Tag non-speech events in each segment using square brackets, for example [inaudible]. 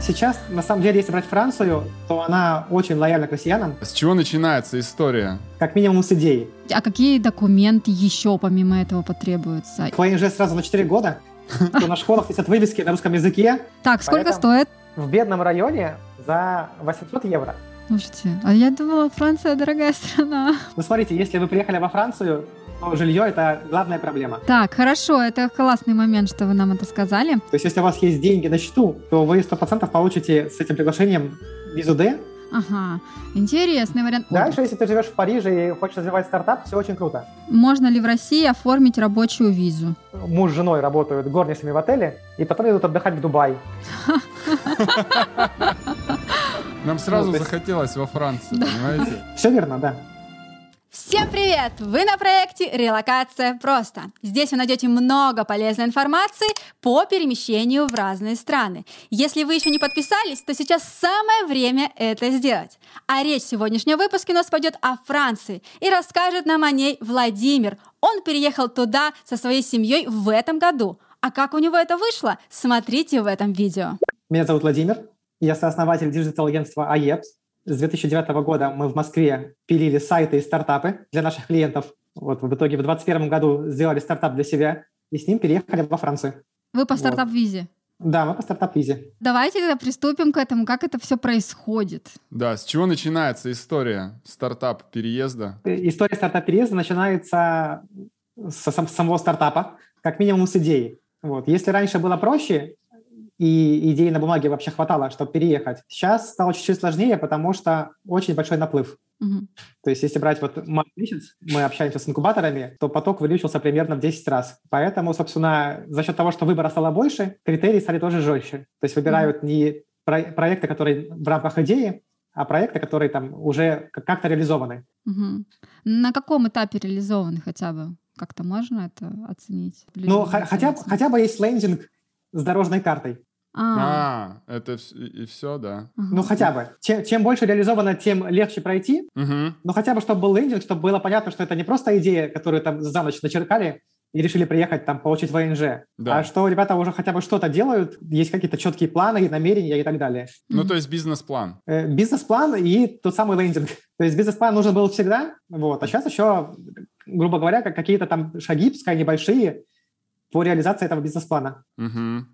Сейчас, на самом деле, если брать Францию, то она очень лояльна к россиянам, С чего начинается история? как минимум с идеи. А какие документы еще помимо этого потребуются? ВНЖ сразу на 4 года, то на школах висят вывески на русском языке. Так, сколько стоит? В бедном районе за 800 евро. Слушайте, а я думала, Франция дорогая страна. Ну, смотрите, если вы приехали во Францию, то жилье – это главная проблема. Так, хорошо, это классный момент, что вы нам это сказали. То есть, если у вас есть деньги на счету, то вы 100% получите с этим приглашением визу D. Ага, интересный вариант. Дальше, если ты живешь в Париже и хочешь развивать стартап, все очень круто. Можно ли в России оформить рабочую визу? Муж с женой работают горничными в отеле, и потом идут отдыхать в Дубай. Нам сразу Ну, захотелось во Францию, понимаете? Все верно, да. Всем привет! Вы на проекте «Релокация просто». Здесь вы найдете много полезной информации по перемещению в разные страны. Если вы еще не подписались, то сейчас самое время это сделать. А речь в сегодняшнем выпуске у нас пойдет о Франции. И расскажет нам о ней Владимир. Он переехал туда со своей семьей в этом году. А как у него это вышло, смотрите в этом видео. Меня зовут Владимир, я сооснователь digital-агентства АЕПС. С 2009 года мы в Москве пилили сайты и стартапы для наших клиентов. Вот в итоге в 2021 году сделали стартап для себя и с ним переехали во Францию. Вы по Вот. стартап-визе. Да, мы по стартап-визе. Давайте тогда приступим к этому, как это все происходит. Да, с чего начинается история стартап переезда? Э, История стартап-переезда начинается с сам- самого стартапа, как минимум с идеи. Вот. Если раньше было проще, и идей на бумаге вообще хватало, чтобы переехать, сейчас стало чуть-чуть сложнее, потому что очень большой наплыв. Мгм. То есть если брать вот март месяц, мы общаемся с инкубаторами, то поток увеличился примерно в 10 раз. Поэтому, собственно, за счет того, что выбора стало больше, критерии стали тоже жестче. То есть выбирают не про- проекты, которые в рамках идеи, а проекты, которые там уже как- как-то реализованы. Мгм. На каком этапе реализованы хотя бы? Как-то можно это оценить? Люди Ну, хотя, хотя бы есть лендинг с дорожной картой. А, А, это вс- и все, да. ага. Ну, хотя бы. Чем, чем больше реализовано, тем легче пройти. Мгм. Ну, хотя бы, чтобы был лендинг, чтобы было понятно, что это не просто идея, которую там за ночь начеркали и решили приехать там получить ВНЖ, Да. а что ребята уже хотя бы что-то делают, есть какие-то четкие планы, намерения и так далее. Ну, Мгм. то есть бизнес-план. Э, Бизнес-план и тот самый лендинг. [laughs] То есть бизнес-план нужен был всегда, вот, а сейчас еще, грубо говоря, как какие-то там шаги, пускай небольшие, по реализации этого бизнес-плана. Мгм.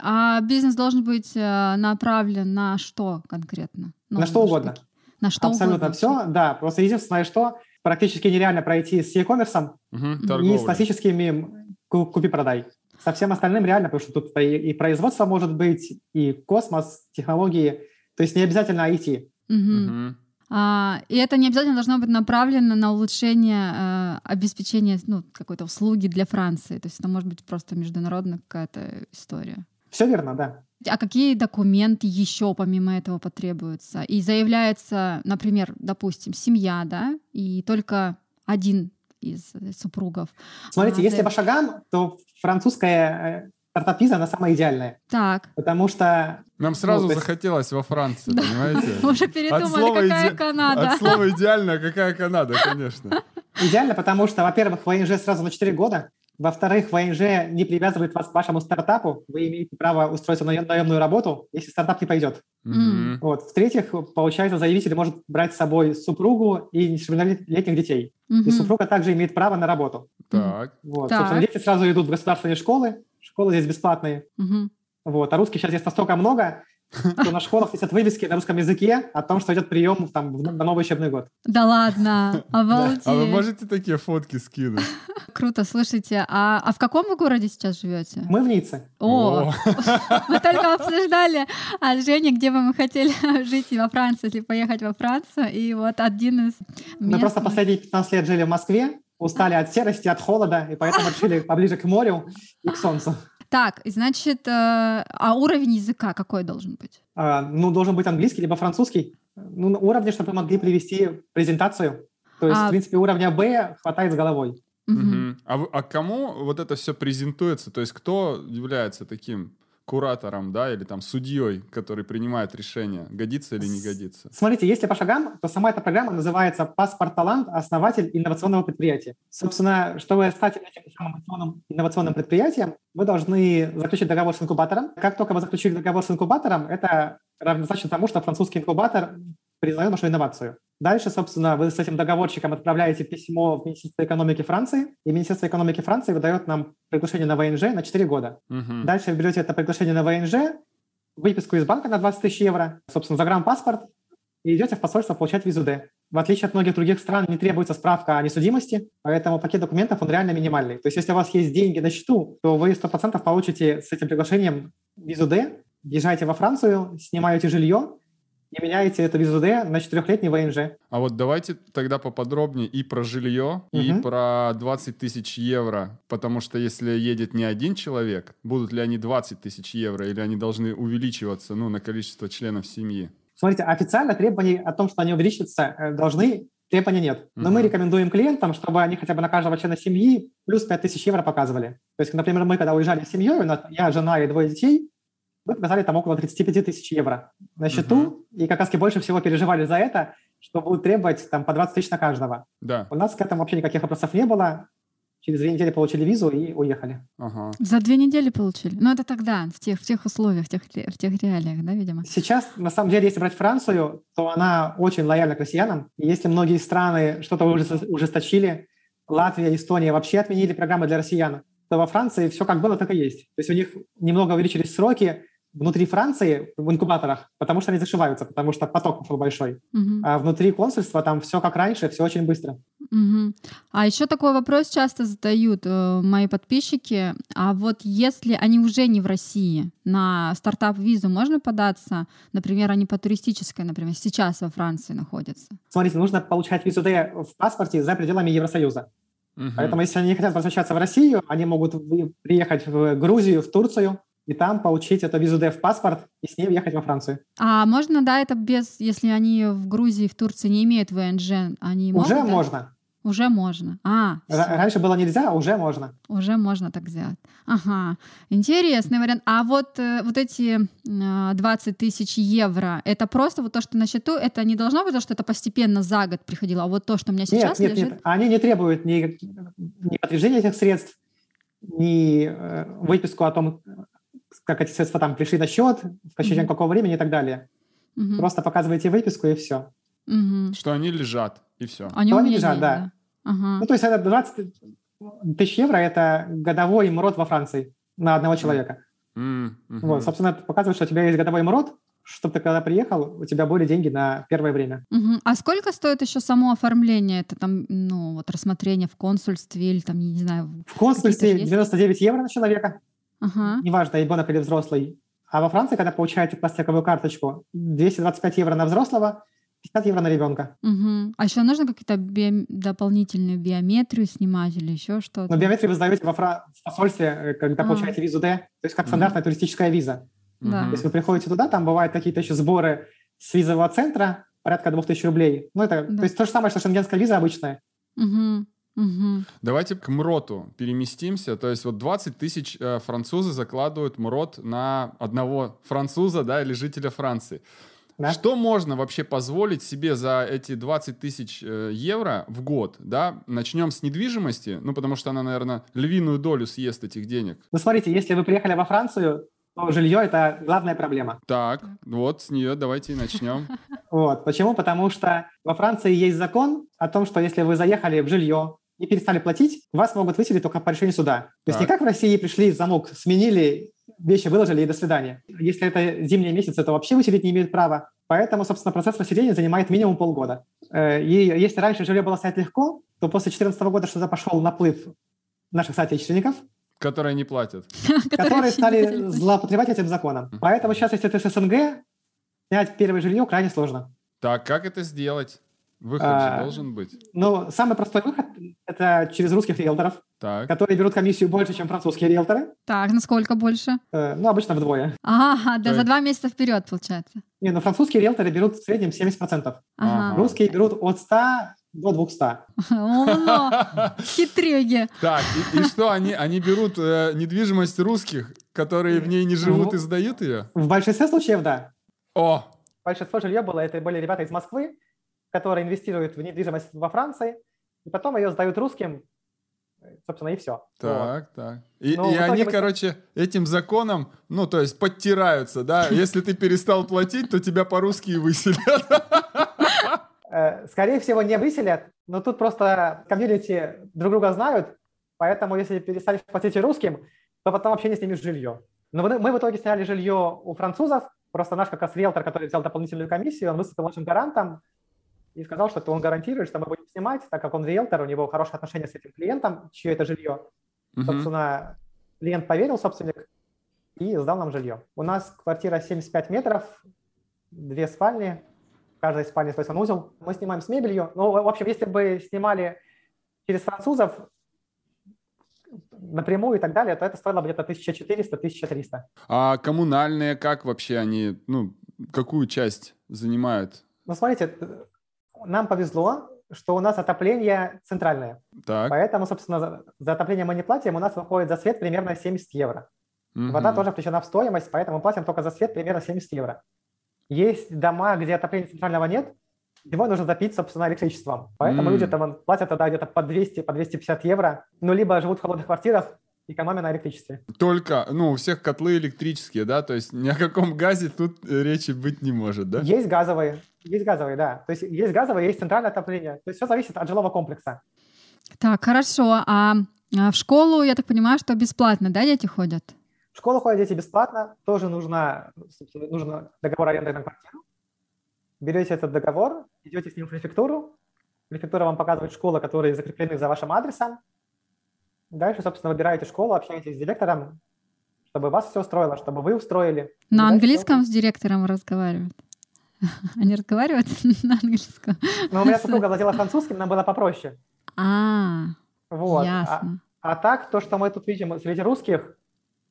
А бизнес должен быть э, направлен на что конкретно? Ну, На что угодно. На что Абсолютно угодно. все, да. Просто единственное, что практически нереально пройти с e-commerce Мгм. и с классическими ку- купи-продай. Со всем остальным реально, потому что тут и, производство может быть, и космос, технологии. То есть не обязательно IT. Мгм. Мгм. А, и это не обязательно должно быть направлено на улучшение э, обеспечения ну, какой-то услуги для Франции. То есть это может быть просто международная какая-то история. Все верно, да. А какие документы еще помимо этого потребуются? И заявляется, например, допустим, семья, да, и только один из э, супругов. Смотрите, А, если по шагам, то французская стартап-виза, она самая идеальная. Так, Потому что Нам сразу Ну, то есть- захотелось во Францию, Да. понимаете? [laughs] уже От передумали, какая иде- Канада. От слова идеально, какая Канада, конечно. идеально, потому что, во-первых, ВНЖ сразу на 4 года, во-вторых, ВНЖ не привязывает вас к вашему стартапу, вы имеете право устроиться на наем- наемную работу, если стартап не пойдет. Мгм. Вот. В-третьих, получается, заявитель может брать с собой супругу и несовершеннолетних детей. И Мгм. супруга также имеет право на работу. Так. Вот. Так. Собственно, дети сразу идут в государственные школы, школы здесь бесплатные. Мгм. Вот. А русских сейчас здесь настолько много, что на школах висят вывески на русском языке о том, что идет прием там, в- на новый учебный год. Да ладно, [laughs] обалдеть. А вы можете такие фотки скинуть? [laughs] Круто, слушайте, а, а в каком вы городе сейчас живете? Мы в Ницце. О, [laughs] мы только обсуждали а, Женя, где бы мы хотели жить во Франции, если поехать во Францию. И вот один из Мы просто последние 15 лет жили в Москве, устали от серости, от холода, и поэтому решили поближе к морю и к солнцу. Так, значит, э, а уровень языка какой должен быть? А, ну, должен быть английский либо французский. Ну, на уровне, чтобы вы могли привести презентацию. То есть, А- в принципе, уровня Б хватает с головой. Мгм. А, а кому вот это все презентуется? То есть кто является таким куратором, да, или там судьей, который принимает решение, годится или не годится? Смотрите, если по шагам, то сама эта программа называется «Паспорт Талант. Основатель инновационного предприятия». Собственно, чтобы стать этим самым инновационным, инновационным предприятием, вы должны заключить договор с инкубатором. Как только вы заключили договор с инкубатором, это равнозначно тому, что французский инкубатор признает вашу инновацию. Дальше, собственно, вы с этим договорщиком отправляете письмо в Министерство экономики Франции, и Министерство экономики Франции выдает нам приглашение на ВНЖ на 4 года. Мгм. Дальше вы берете это приглашение на ВНЖ, выписку из банка на 20 тысяч евро, собственно, загранпаспорт, и идете в посольство получать визу Д. В отличие от многих других стран, не требуется справка о несудимости, поэтому пакет документов, он реально минимальный. То есть если у вас есть деньги на счету, то вы 100% получите с этим приглашением визу Д, езжаете во Францию, снимаете жилье и меняете эту визу Д на четырехлетний ВНЖ. А вот давайте тогда поподробнее и про жилье, и Мгм. про 20 тысяч евро. Потому что если едет не один человек, будут ли они 20 тысяч евро, или они должны увеличиваться ну, на количество членов семьи? Смотрите, официально требований о том, что они увеличатся, э, должны, требований нет. Но мы Мгм. рекомендуем клиентам, чтобы они хотя бы на каждого члена семьи плюс 5000 евро показывали. То есть, например, мы когда уезжали с семьей, у нас, я, жена и двое детей, мы показали там около 35 тысяч евро на счету, и как раз больше всего переживали за это, что будут требовать там по 20 тысяч на каждого. Да. У нас к этому вообще никаких вопросов не было. Через две недели получили визу и уехали. Ага. За две недели получили. Ну, это тогда, в тех, в тех условиях, в тех, в тех реалиях, да, видимо? Сейчас, на самом деле, если брать Францию, то она очень лояльна к россиянам. И если многие страны что-то ужес- ужесточили, Латвия, Эстония вообще отменили программы для россиян, то во Франции все как было, так и есть. То есть у них немного увеличились сроки внутри Франции в инкубаторах, потому что они зашиваются, потому что поток пошел большой. Мгм. А внутри консульства там все как раньше, все очень быстро. Мгм. А еще такой вопрос часто задают э, мои подписчики. А вот если они уже не в России, на стартап-визу можно податься? Например, они по туристической, например, сейчас во Франции находятся. Смотрите, нужно получать визу Д в паспорте за пределами Евросоюза. Мгм. Поэтому если они не хотят возвращаться в Россию, они могут приехать в Грузию, в Турцию, и там получить эту визу в паспорт и с ней въехать во Францию. А можно, да, это без, если они в Грузии, в Турции не имеют ВНЖ, они могут? уже да? можно. Уже можно. А. Раньше было нельзя, а уже можно. Уже можно так сделать. Ага, интересный вариант. А вот, э, вот эти э, 20 тысяч евро, это просто вот то, что на счету, это не должно быть то, что это постепенно за год приходило, а вот то, что у меня сейчас нет, нет, лежит. нет. Они не требуют ни, ни подтверждения этих средств, ни э, выписку о том, как эти средства там пришли на счет, в течение Мгм. какого времени и так далее. Мгм, Просто показываете выписку и все. мгм. Что они лежат, и все. Они То у они лежат, есть, да. Ага. Ну, то есть это 20 тысяч евро – это годовой МРОД во Франции на одного человека. Мгм. Вот, собственно, это показывает, что у тебя есть годовой МРОД, чтобы ты когда приехал, у тебя были деньги на первое время. Мгм. А сколько стоит еще само оформление? Это там, ну, вот рассмотрение в консульстве или там, я не знаю. В консульстве Какие-то же есть? 99 евро на человека, Ага. неважно, ребенок или взрослый. А во Франции, когда получаете пластиковую карточку, 225 евро на взрослого, 50 евро на ребенка. Мгм. А еще нужно какие-то биом- дополнительную биометрию снимать или еще что-то? Но биометрию вы сдаете во Фра- в посольстве, э, когда А. получаете визу Д, то есть как стандартная туристическая виза. Да. То есть вы приходите туда, там бывают какие-то еще сборы с визового центра, порядка 2000 рублей. Ну, это Да. то есть то же самое, что шенгенская виза обычная. Мгм. Мгм. Давайте к МРОТу переместимся. То есть вот 20 тысяч э, французы закладывают МРОТ на одного француза, да, или жителя Франции. Да? Что можно вообще позволить себе за эти 20 тысяч э, евро в год, да? Начнем с недвижимости, ну, потому что она, наверное, львиную долю съест этих денег. Ну, смотрите, если вы приехали во Францию, то жилье – это главная проблема. Так, вот с нее давайте и начнем. [laughs] Вот. Почему? Потому что во Франции есть закон о том, что если вы заехали в жилье и перестали платить, вас могут выселить только по решению суда. То есть Так. не как в России пришли, замок сменили, вещи выложили и до свидания. Если это зимние месяцы, то вообще выселить не имеют права. Поэтому, собственно, процесс выселения занимает минимум полгода. Э, И если раньше жилье было снять легко, то после 2014 года что-то пошел наплыв наших соотечественников, Которые не платят. [laughs] которые стали злоупотреблять этим законом. Поэтому сейчас, если ты с СНГ, снять первое жилье крайне сложно. Так, как это сделать? Выход А, же должен быть. Но самый простой выход – это через русских риэлторов, Так. которые берут комиссию больше, чем французские риэлторы. Так, насколько больше? Э, Ну, обычно вдвое. Ага, да, То за два месяца вперед, получается. Не, но французские риэлторы берут в среднем 70%. Ага. Русские берут от 100 до 200. Умно. Хитрюги. Так, и, и что, они, они берут э, недвижимость русских которые в ней не живут Ну, и сдают ее? В большинстве случаев, да. О, Большинство жилья было, это были ребята из Москвы, которые инвестируют в недвижимость во Франции, и потом ее сдают русским, собственно, и все. так, так. И, Ну, и они, мы- короче, этим законом, ну, то есть подтираются, да? [laughs] Если ты перестал платить, то тебя по-русски выселят. Э, Скорее всего, не выселят, но тут просто комьюнити друг друга знают, поэтому если перестанешь платить русским, то потом вообще не снимешь жилье. Но мы мы в итоге сняли жилье у французов, просто наш как раз риэлтор, который взял дополнительную комиссию, он выступил нашим гарантом и сказал, что он гарантирует, что мы будем снимать, так как он риэлтор, у него хорошие отношения с этим клиентом, чье это жилье. Мгм. Собственно, клиент поверил, собственник, и сдал нам жилье. У нас квартира 75 метров, две спальни, в каждой спальне свой санузел. Мы снимаем с мебелью. Ну, в общем, если бы снимали через французов напрямую и так далее, то это стоило бы где-то 1400-1300. А коммунальные как вообще они, ну, какую часть занимают? Ну, смотрите, нам повезло, что у нас отопление центральное. Так. Поэтому, собственно, за- за отопление мы не платим. У нас выходит за свет примерно 70 евро. Вода Мгм. тоже включена в стоимость, поэтому мы платим только за свет примерно 70 евро. Есть дома, где отопления центрального нет, его нужно запить, собственно, электричеством. Поэтому М. люди там платят тогда где-то по 200, по 250 евро, ну, либо живут в холодных квартирах, экономя на электричестве. Только, ну, у всех котлы электрические, да? То есть ни о каком газе тут э, речи быть не может, да? Есть газовые, есть газовые, да. То есть есть газовые, есть центральное отопление. То есть все зависит от жилого комплекса. Так, хорошо. А, а в школу, я так понимаю, что бесплатно, да, дети ходят? В школу ходят дети бесплатно, тоже нужно, нужно договор аренды на квартиру. Берете этот договор, идете с ним в префектуру, префектура вам показывает школы, которые закреплены за вашим адресом. Дальше, собственно, выбираете школу, общаетесь с директором, чтобы вас все устроило, чтобы вы устроили. На английском с директором разговаривают? [laughs] Они разговаривают [laughs] на английском? Но у меня [laughs] супруга владела французским, нам было попроще. А, Вот. А, ясно. а так, то, что мы тут видим среди русских,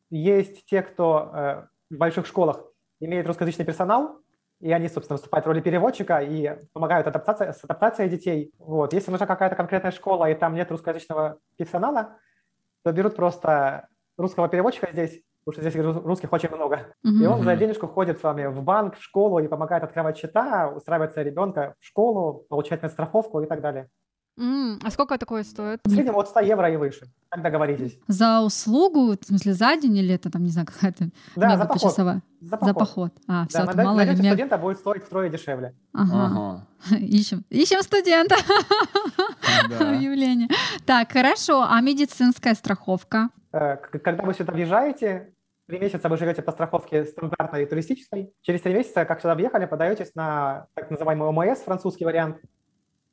есть те, кто э, в больших школах имеет русскоязычный персонал, и они, собственно, выступают в роли переводчика и помогают адаптация, с адаптацией детей. Вот. Если нужна какая-то конкретная школа, и там нет русскоязычного персонала, то берут просто русского переводчика здесь, потому что здесь рус- русских очень много. И Мгм. он за денежку ходит с вами в банк, в школу и помогает открывать счета, устраивается ребенка в школу, получать медстраховку и так далее. М, А сколько такое стоит? В среднем от 100 евро и выше. Так договоритесь. За услугу, в смысле, за день или это там, не знаю, какая-то Да, за поход. За За поход. А, все, Да, это на, мало ли. мне- студента будет стоить втрое дешевле. Ага. Ага. [laughs] Ищем. Ищем студента. Да. [laughs] Объявление. Так, хорошо. А медицинская страховка? Э, Когда вы сюда въезжаете, три месяца вы живете по страховке стандартной и туристической. Через три месяца, как сюда въехали, подаетесь на так называемый ОМС, французский вариант.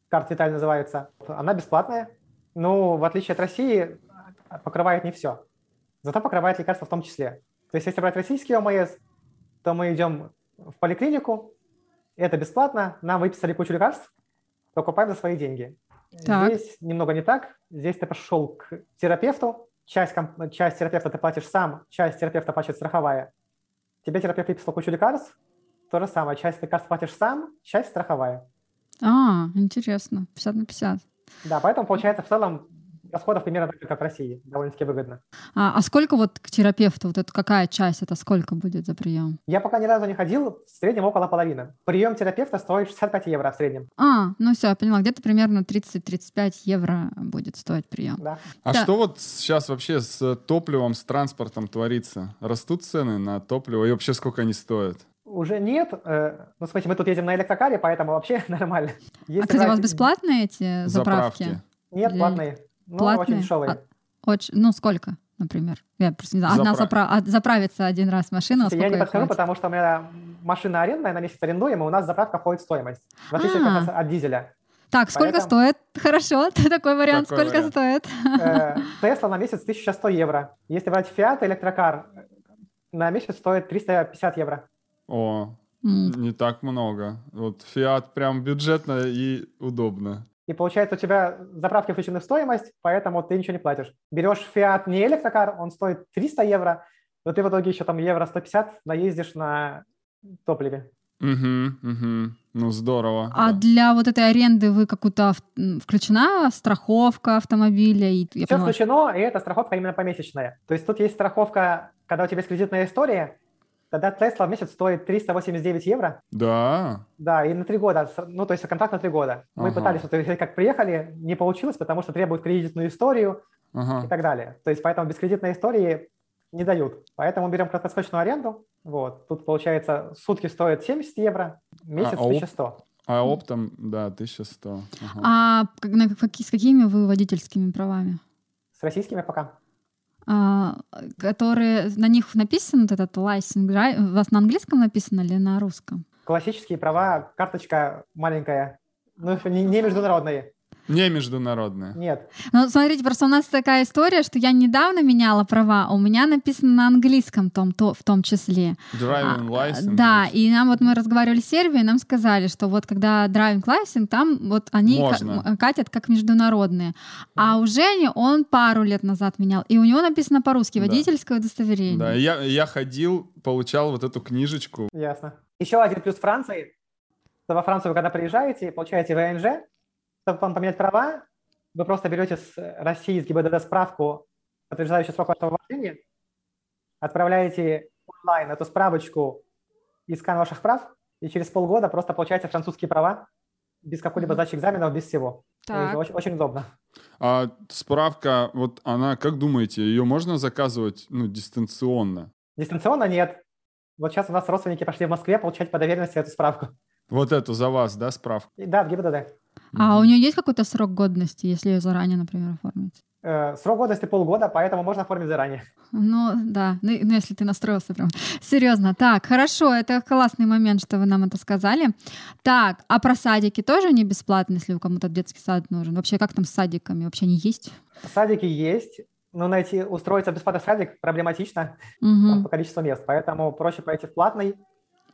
Карта Виталь называется. Она бесплатная. Ну, в отличие от России, покрывает не все. Зато покрывает лекарства в том числе. То есть, если брать российский ОМС, то мы идем в поликлинику, это бесплатно, нам выписали кучу лекарств, покупаем за свои деньги. Так. Здесь немного не так. Здесь ты пошел к терапевту, часть, часть терапевта ты платишь сам, часть терапевта платит страховая. Тебе терапевт выписал кучу лекарств, то же самое, часть лекарств платишь сам, часть страховая. А, интересно. 50 на 50. Да, поэтому получается в целом расходов примерно так же, как в России, довольно-таки выгодно. А, а сколько вот к терапевту, вот это какая часть, это сколько будет за прием? Я пока ни разу не ходил, в среднем около половины. Прием терапевта стоит 65 евро в среднем. А, ну все, я поняла, где-то примерно 30-35 евро будет стоить прием. Да. А Да. что вот сейчас вообще с топливом, с транспортом творится? Растут цены на топливо и вообще сколько они стоят? Уже нет. э, Ну, смотрите, мы тут едем на электрокаре, поэтому вообще [laughs] нормально. А, Если кстати, у вас бесплатные эти заправки? Нет, Или- платные. Но Платные? очень дешевые. А, Очень, ну сколько, например? Я просто не знаю. Одна Запра- запра- а, заправиться один раз машина, Я сколько не ей подскажу, хватит? потому что у меня машина арендная, на месяц арендуем, и у нас заправка входит в стоимость. В отличие А. раз от дизеля. Так, сколько Поэтому- стоит? Хорошо, [laughs] такой вариант. Такой сколько вариант. стоит? Э, Тесла на месяц 1100 евро. Если брать Fiat электрокар, на месяц стоит 350 евро. О, М, не так много. Вот Фиат прям бюджетно и удобно. И получается, у тебя заправки включены в стоимость, поэтому ты ничего не платишь. Берешь Fiat не электрокар, он стоит 300 евро, но ты в итоге еще там евро 150 наездишь на топливе. Угу, угу. Ну, здорово. А да. для вот этой аренды вы какую-то включена страховка автомобиля? И, я Все поняла, включено, и это страховка именно помесячная. То есть тут есть страховка, когда у тебя есть кредитная история, тогда Тесла в месяц стоит 389 евро. Да. Да, и на три года, ну, то есть контракт на три года. Мы Ага. пытались, вот, как приехали, не получилось, потому что требуют кредитную историю и Ага. так далее. То есть поэтому без кредитной истории не дают. Поэтому берем краткосрочную аренду. Вот. Тут, получается, сутки стоят 70 евро, месяц а оп- 1100. А оптом, да, 1100. Ага. А как- на с какими вы водительскими правами? С российскими пока. А, которые на них написан вот этот license, у вас на английском написано или на русском? Классические права, карточка маленькая, ну, не, не международные. Не международная. Нет. Ну, смотрите, просто у нас такая история, что я недавно меняла права, а у меня написано на английском том, то, в том числе. Driving А, license. Да, и нам вот мы разговаривали с Сербией, нам сказали, что вот когда driving license, там вот они м, катят как международные. А у Жени он пару лет назад менял, и у него написано по-русски Да. водительское удостоверение. Да, я, я ходил, получал вот эту книжечку. Ясно. Еще один плюс Франции. Во Францию, вы когда приезжаете, получаете ВНЖ, чтобы вам поменять права, вы просто берете с России, с ГИБДД справку, подтверждающую срок вашего вождения, отправляете онлайн эту справочку и скан ваших прав, и через полгода просто получаете французские права без какой-либо сдачи экзаменов, без всего. Так. Очень, очень удобно. А справка, вот она, как думаете, ее можно заказывать ну, дистанционно? Дистанционно нет. Вот сейчас у нас родственники пошли в Москве получать по доверенности эту справку. Вот эту за вас, да, справку? И да, в ГИБДД. А у нее есть какой-то срок годности, если ее заранее, например, оформить? Э, срок годности полгода, поэтому можно оформить заранее. Ну, да, ну, ну, если ты настроился прям серьезно. Так, хорошо, это классный момент, что вы нам это сказали. Так, а про садики тоже не бесплатно, если у кому-то детский сад нужен? Вообще, как там с садиками? Вообще они есть? Садики есть, но найти, устроиться в бесплатный садик проблематично там, по количеству мест, поэтому проще пойти в платный.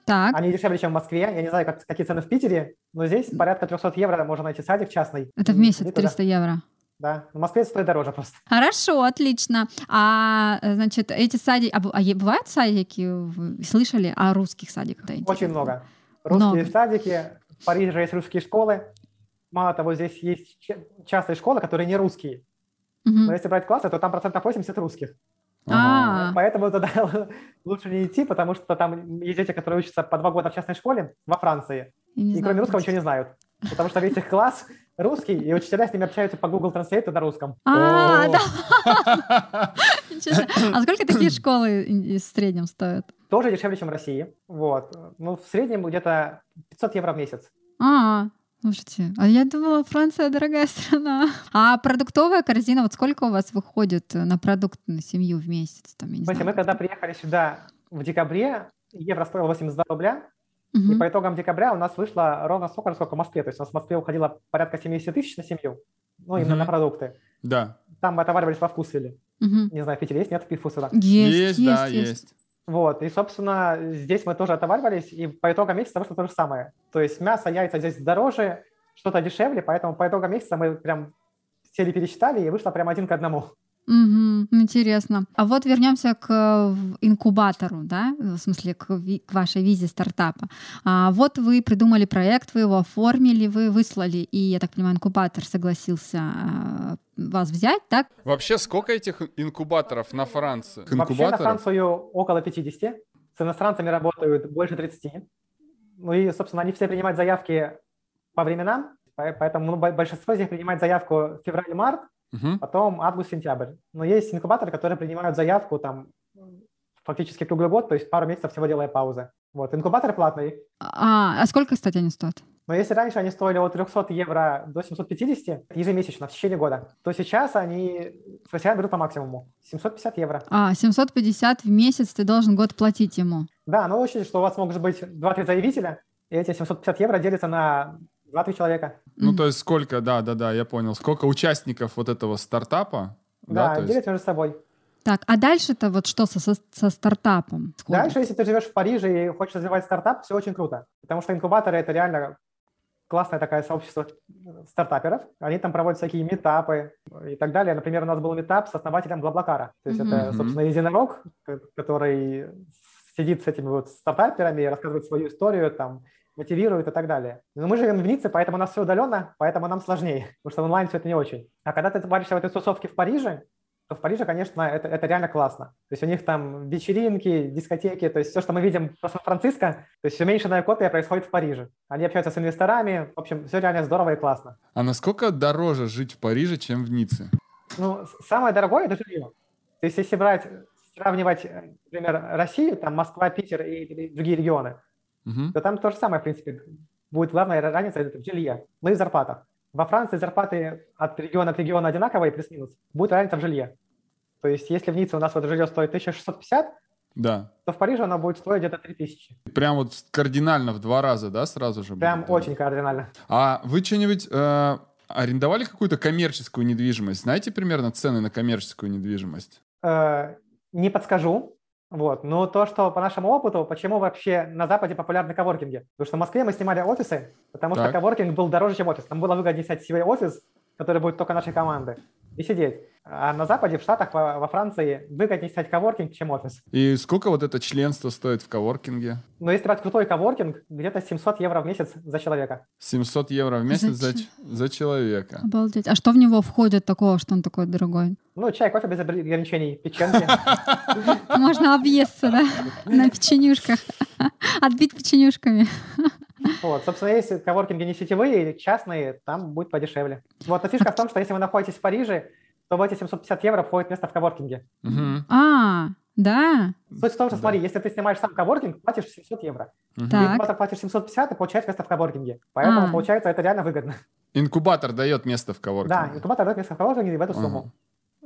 Так, Они дешевле, чем в Москве. Я не знаю, как, какие цены в Питере, но здесь порядка 300 евро можно найти садик частный. это в месяц иди туда. 300 евро. Да, в Москве стоит дороже просто. Хорошо, отлично. А, э, значит, эти садики... А, а бывают садики? Слышали о русских садиках? Да, Очень много. Русские Много. садики, в Париже есть русские школы. Мало того, здесь есть ча- частные школы, которые не русские. Мгм. Но если брать классы, то там процентов 80 русских. А, Поэтому туда [laughs] лучше не идти, потому что там есть дети, которые учатся по два года в частной школе во Франции. И знаю. кроме русского ничего не знают. Потому что весь их класс [laughs] русский, и учителя с ними общаются по Google Translate на русском. А, да. [laughs] А сколько такие [clears throat] школы в среднем стоят? Тоже дешевле, чем в России. Вот. Ну, в среднем где-то 500 евро в месяц. А, слушайте, а я думала, Франция дорогая [laughs] страна. А продуктовая корзина, вот сколько у вас выходит на продукт на семью в месяц? Там, я не Знаете, знаю. мы когда приехали сюда в декабре, евро стоил 82 рубля, Мгм. и по итогам декабря у нас вышло ровно столько же, сколько в Москве. То есть у нас в Москве уходило порядка 70 тысяч на семью, ну, именно Мгм. на продукты. Да, Там мы отоваривались во вкусвилле. Мгм. Не знаю, в Питере есть, нет таких вкусвиллов? Есть, есть, да, есть. Вот, и, собственно, здесь мы тоже отоваривались, и по итогам месяца вышло то же самое. То есть мясо, яйца здесь дороже, что-то дешевле, поэтому по итогам месяца мы прям сели, пересчитали, и вышло прям один к одному. Мгм. Интересно. А вот вернемся к инкубатору, да, в смысле к, ви- к вашей визе стартапа. А вот вы придумали проект, вы его оформили, вы выслали, и, я так понимаю, инкубатор согласился а, вас взять, так? Вообще, сколько этих инкубаторов на Франции? Вообще на Инкубаторов? Францию около 50, с иностранцами работают больше 30. Ну и, собственно, они все принимают заявки по временам, по- поэтому ну, бо- большинство из них принимает заявку в февраль-март, Мгм. потом август-сентябрь. Но есть инкубаторы, которые принимают заявку там фактически круглый год, то есть пару месяцев всего делая паузы. Вот, инкубаторы платные. А, а сколько, кстати, они стоят? Но если раньше они стоили от 300 евро до 750 ежемесячно в течение года, то сейчас они с россиян берут по максимуму. 750 евро. А, 750 в месяц ты должен год платить ему. Да, но учите, что у вас могут быть 2-3 заявителя, и эти 750 евро делятся на 2-3 человека. Ну, то есть сколько, да, да, да, я понял. Сколько участников вот этого стартапа? Да, то есть- делятся между собой. Так, а дальше-то вот что со, со, со стартапом? сходит? Дальше, если ты живешь в Париже и хочешь развивать стартап, все очень круто. Потому что инкубаторы — это реально классное такое сообщество стартаперов. Они там проводят всякие метапы и так далее. Например, у нас был метап с основателем Блаблакара. То есть Мгм. это, собственно, единорог, который сидит с этими вот стартаперами, рассказывает свою историю, там, мотивирует и так далее. Но мы живем в Ницце, поэтому у нас все удаленно, поэтому нам сложнее, [laughs] потому что онлайн все это не очень. А когда ты варишься в этой тусовке в Париже, то в Париже, конечно, это, это реально классно. То есть у них там вечеринки, дискотеки, то есть все, что мы видим в Сан-Франциско, то есть уменьшенная копия происходит в Париже. Они общаются с инвесторами, в общем, все реально здорово и классно. А насколько дороже жить в Париже, чем в Ницце? Ну, самое дорогое – это жилье. То есть если брать, сравнивать, например, Россию, там Москва, Питер и другие регионы, угу. то там то же самое, в принципе, будет главная разница – в жилье, ну и в зарплатах. Во Франции зарплаты от региона к региону одинаковые, плюс-минус. Будет разница в жилье. То есть если в Ницце у нас вот жилье стоит 1650, да. то в Париже оно будет стоить где-то 3000. Прям вот кардинально в два раза, да, сразу же? Прям будет, очень кардинально. А вы что-нибудь э, арендовали какую-то коммерческую недвижимость? Знаете примерно цены на коммерческую недвижимость? Э, не подскажу. Вот. Но то, что по нашему опыту, почему вообще на Западе популярны коворкинги? Потому что в Москве мы снимали офисы, потому так. что коворкинг был дороже, чем офис. Там было выгоднее снять себе офис, который будет только нашей команды, и сидеть. А на Западе, в Штатах, во, во Франции выгоднее снять коворкинг, чем офис. И сколько вот это членство стоит в коворкинге? Ну, если брать крутой коворкинг, где-то 700 евро в месяц за человека. 700 евро в месяц за, за человека. Обалдеть. А что в него входит такого, что он такой дорогой? Ну, чай, кофе без ограничений, печеньки. Можно объесться, да? [laughs] На печенюшках. Отбить печенюшками. Вот, собственно, если коворкинги не сетевые, частные, там будет подешевле. Вот, но фишка в том, что если вы находитесь в Париже, то в эти 750 евро входит место в коворкинге. Угу. А, да. Суть в том, что, смотри, если ты снимаешь сам коворкинг, платишь 700 евро. Угу. Ты платишь 750, ты получаешь место в коворкинге. Поэтому, а. получается, это реально выгодно. Инкубатор дает место в коворкинге. Да, инкубатор дает место в коворкинге в эту сумму.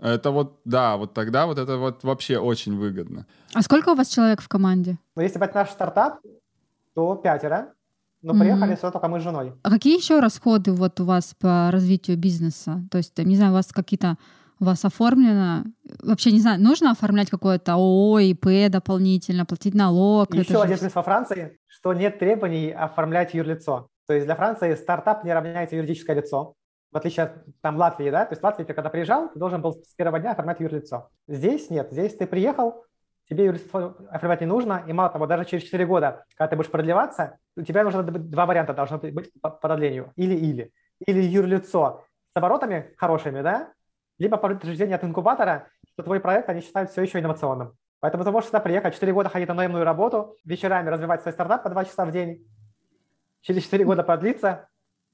Это вот, да, вот тогда вот это вот вообще очень выгодно. А сколько у вас человек в команде? Ну, если брать наш стартап, то пятеро. Но mm-hmm. приехали все только мы с женой. А какие еще расходы вот у вас по развитию бизнеса? То есть, не знаю, у вас какие-то у вас оформлено, вообще не знаю, нужно оформлять какое-то ООО, ИП дополнительно, платить налог? Еще один же... плюс во Франции, что нет требований оформлять юрлицо. То есть для Франции стартап не равняется юридическое лицо, в отличие от там, Латвии, да? То есть в Латвии ты когда приезжал, ты должен был с первого дня оформлять юрлицо. Здесь нет. Здесь ты приехал, тебе юрлицо оформлять не нужно, и мало того, даже через 4 года, когда ты будешь продлеваться, у тебя нужно два варианта должно быть по продлению. Или-или. Или юрлицо с оборотами хорошими, да, либо по подтверждение от инкубатора, что твой проект они считают все еще инновационным. Поэтому ты можешь сюда приехать, 4 года ходить на наемную работу, вечерами развивать свой стартап по 2 часа в день, через 4 года продлиться,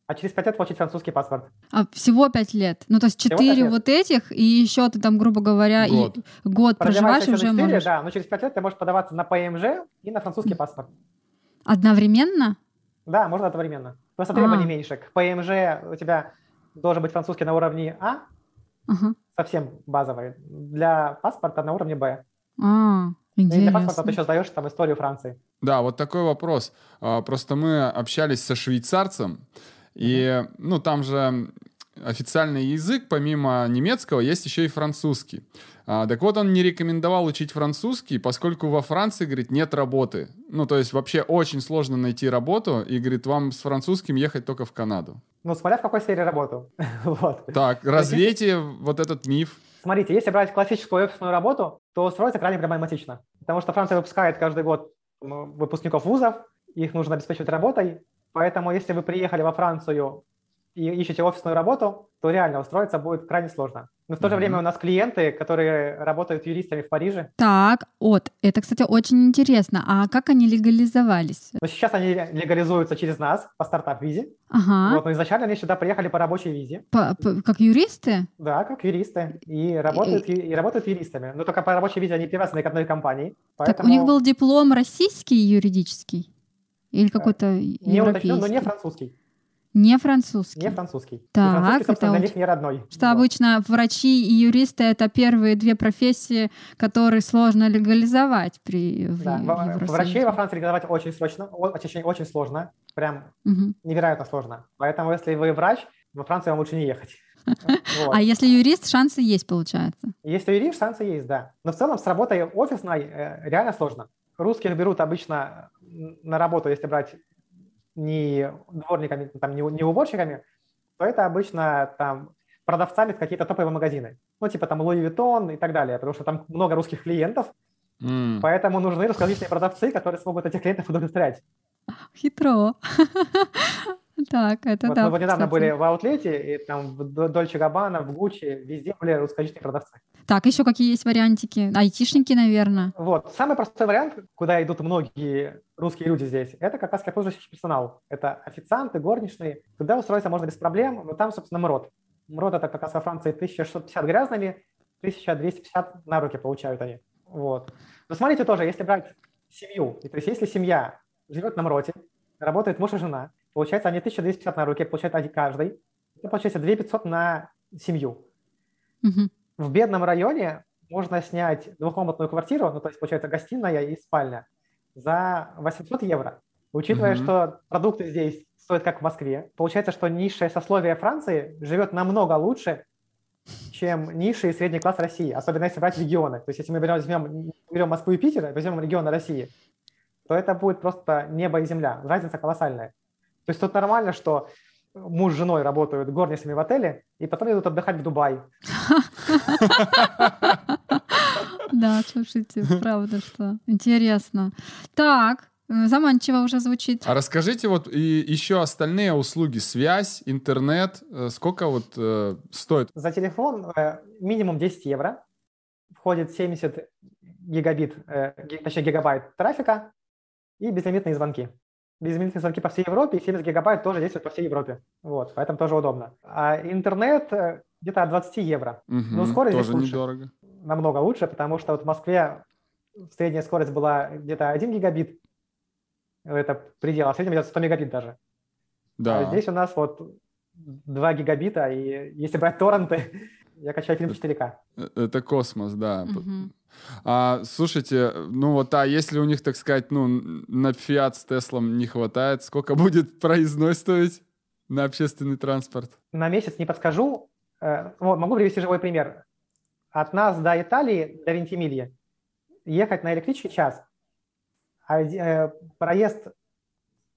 а через 5 лет получить французский паспорт. А всего 5 лет? Ну, то есть 4 вот этих, и еще ты там, грубо говоря, год, и год проживаешь, уже 4, можешь... Да, но через 5 лет ты можешь подаваться на ПМЖ и на французский паспорт. Одновременно? Да, можно одновременно. Просто требований а. меньше. К ПМЖ у тебя должен быть французский на уровне А, угу. совсем базовый. Для паспорта на уровне Б. А, интересно. И для паспорта ты еще сдаешь там историю Франции. Да, вот такой вопрос. А, просто мы общались со швейцарцем, и, ну, там же официальный язык, помимо немецкого, есть еще и французский. А, так вот, он не рекомендовал учить французский, поскольку во Франции, говорит, нет работы. Ну, то есть вообще очень сложно найти работу, и, говорит, вам с французским ехать только в Канаду. Ну, смотря в какой сфере работу. [laughs] вот. Так, развейте вот этот миф. Смотрите, если брать классическую офисную работу, то устроиться крайне проблематично. Потому что Франция выпускает каждый год выпускников вузов, их нужно обеспечивать работой, Поэтому, если вы приехали во Францию и ищете офисную работу, то реально устроиться будет крайне сложно. Но в то же mm-hmm. время у нас клиенты, которые работают юристами в Париже. Так, вот, это, кстати, очень интересно. А как они легализовались? Ну, сейчас они легализуются через нас по стартап-визе. Ага. Вот, но изначально они сюда приехали по рабочей визе. По, по, как юристы? Да, как юристы. И работают, и, и работают юристами. Но только по рабочей визе они привязаны к одной компании. Поэтому... Так у них был диплом российский юридический? Или какой-то не европейский? Уточнен, но не французский. Не французский. Не французский. Так, и французский, это для них не родной. Что вот. обычно врачи и юристы это первые две профессии, которые сложно легализовать при да. в Врачей во Франции легализовать очень срочно, очень, очень сложно, прям угу. невероятно сложно. Поэтому если вы врач, во Францию вам лучше не ехать. [laughs] А если юрист, шансы есть, получается? Если юрист, шансы есть, да. Но в целом с работой офисной э, реально сложно. Русских берут обычно на работу, если брать не дворниками, там, не, не уборщиками, то это обычно там продавцами в какие-то топовые магазины. Ну, типа там Louis Vuitton и так далее, потому что там много русских клиентов, М. Поэтому нужны русскоязычные продавцы, которые смогут этих клиентов удовлетворять. Хитро. Так, это Вот да. мы вот недавно кстати. были в аутлете, и там в До- Дольче Габбана, в Гуччи, везде были русскоязычные продавцы. Так, еще какие есть вариантики? Айтишники, наверное. Вот. Самый простой вариант, куда идут многие русские люди здесь, это как раз обслуживающий персонал. Это официанты, горничные. Туда устроиться можно без проблем, но там, собственно, МРОД. МРОД это как раз во Франции 1650 грязными, 1250 на руки получают они. Вот. Но смотрите тоже, если брать семью, то есть если семья живет на МРОТе, работает муж и жена, получается они 1250 на руки, получает один каждый, это получается 2500 на семью. Мгм. В бедном районе можно снять двухкомнатную квартиру, ну, то есть, получается, гостиная и спальня, за 800 евро. Учитывая, Мгм. что продукты здесь стоят как в Москве, получается, что низшее сословие Франции живет намного лучше, чем низший и средний класс России, особенно если брать регионы. То есть, если мы берем, возьмем, берем Москву и Питер, возьмем регионы России, то это будет просто небо и земля. Разница колоссальная. То есть тут нормально, что муж с женой работают горничными в отеле, и потом идут отдыхать в Дубай. Да, слушайте, правда, что интересно. Так, э, заманчиво уже звучит. А расскажите вот и еще остальные услуги, связь, интернет, э, сколько вот э, стоит? За телефон э, минимум 10 евро. Входит 70 гигабит, э, точнее гигабайт трафика и безлимитные звонки. Безлимитные звонки по всей Европе, и 70 гигабайт тоже действуют по всей Европе. Вот, поэтому тоже удобно. А интернет э, где-то от 20 евро. Мгм, Ну, скорость здесь тоже лучше. недорого. Намного лучше, потому что вот в Москве средняя скорость была где-то 1 гигабит. Это предел, а в среднем идет 100 мегабит даже. Да. А здесь у нас вот 2 гигабита, и если брать торренты, я качаю фильм в 4К. Э, Это космос, да. А, слушайте, ну вот, а если у них, так сказать, ну, на Фиат с Теслом не хватает, сколько [laughs] будет проездной стоить на общественный транспорт? На месяц не подскажу. Э, вот, могу привести живой пример. От нас до Италии, до Вентимилья, ехать на электричке час, а э, проезд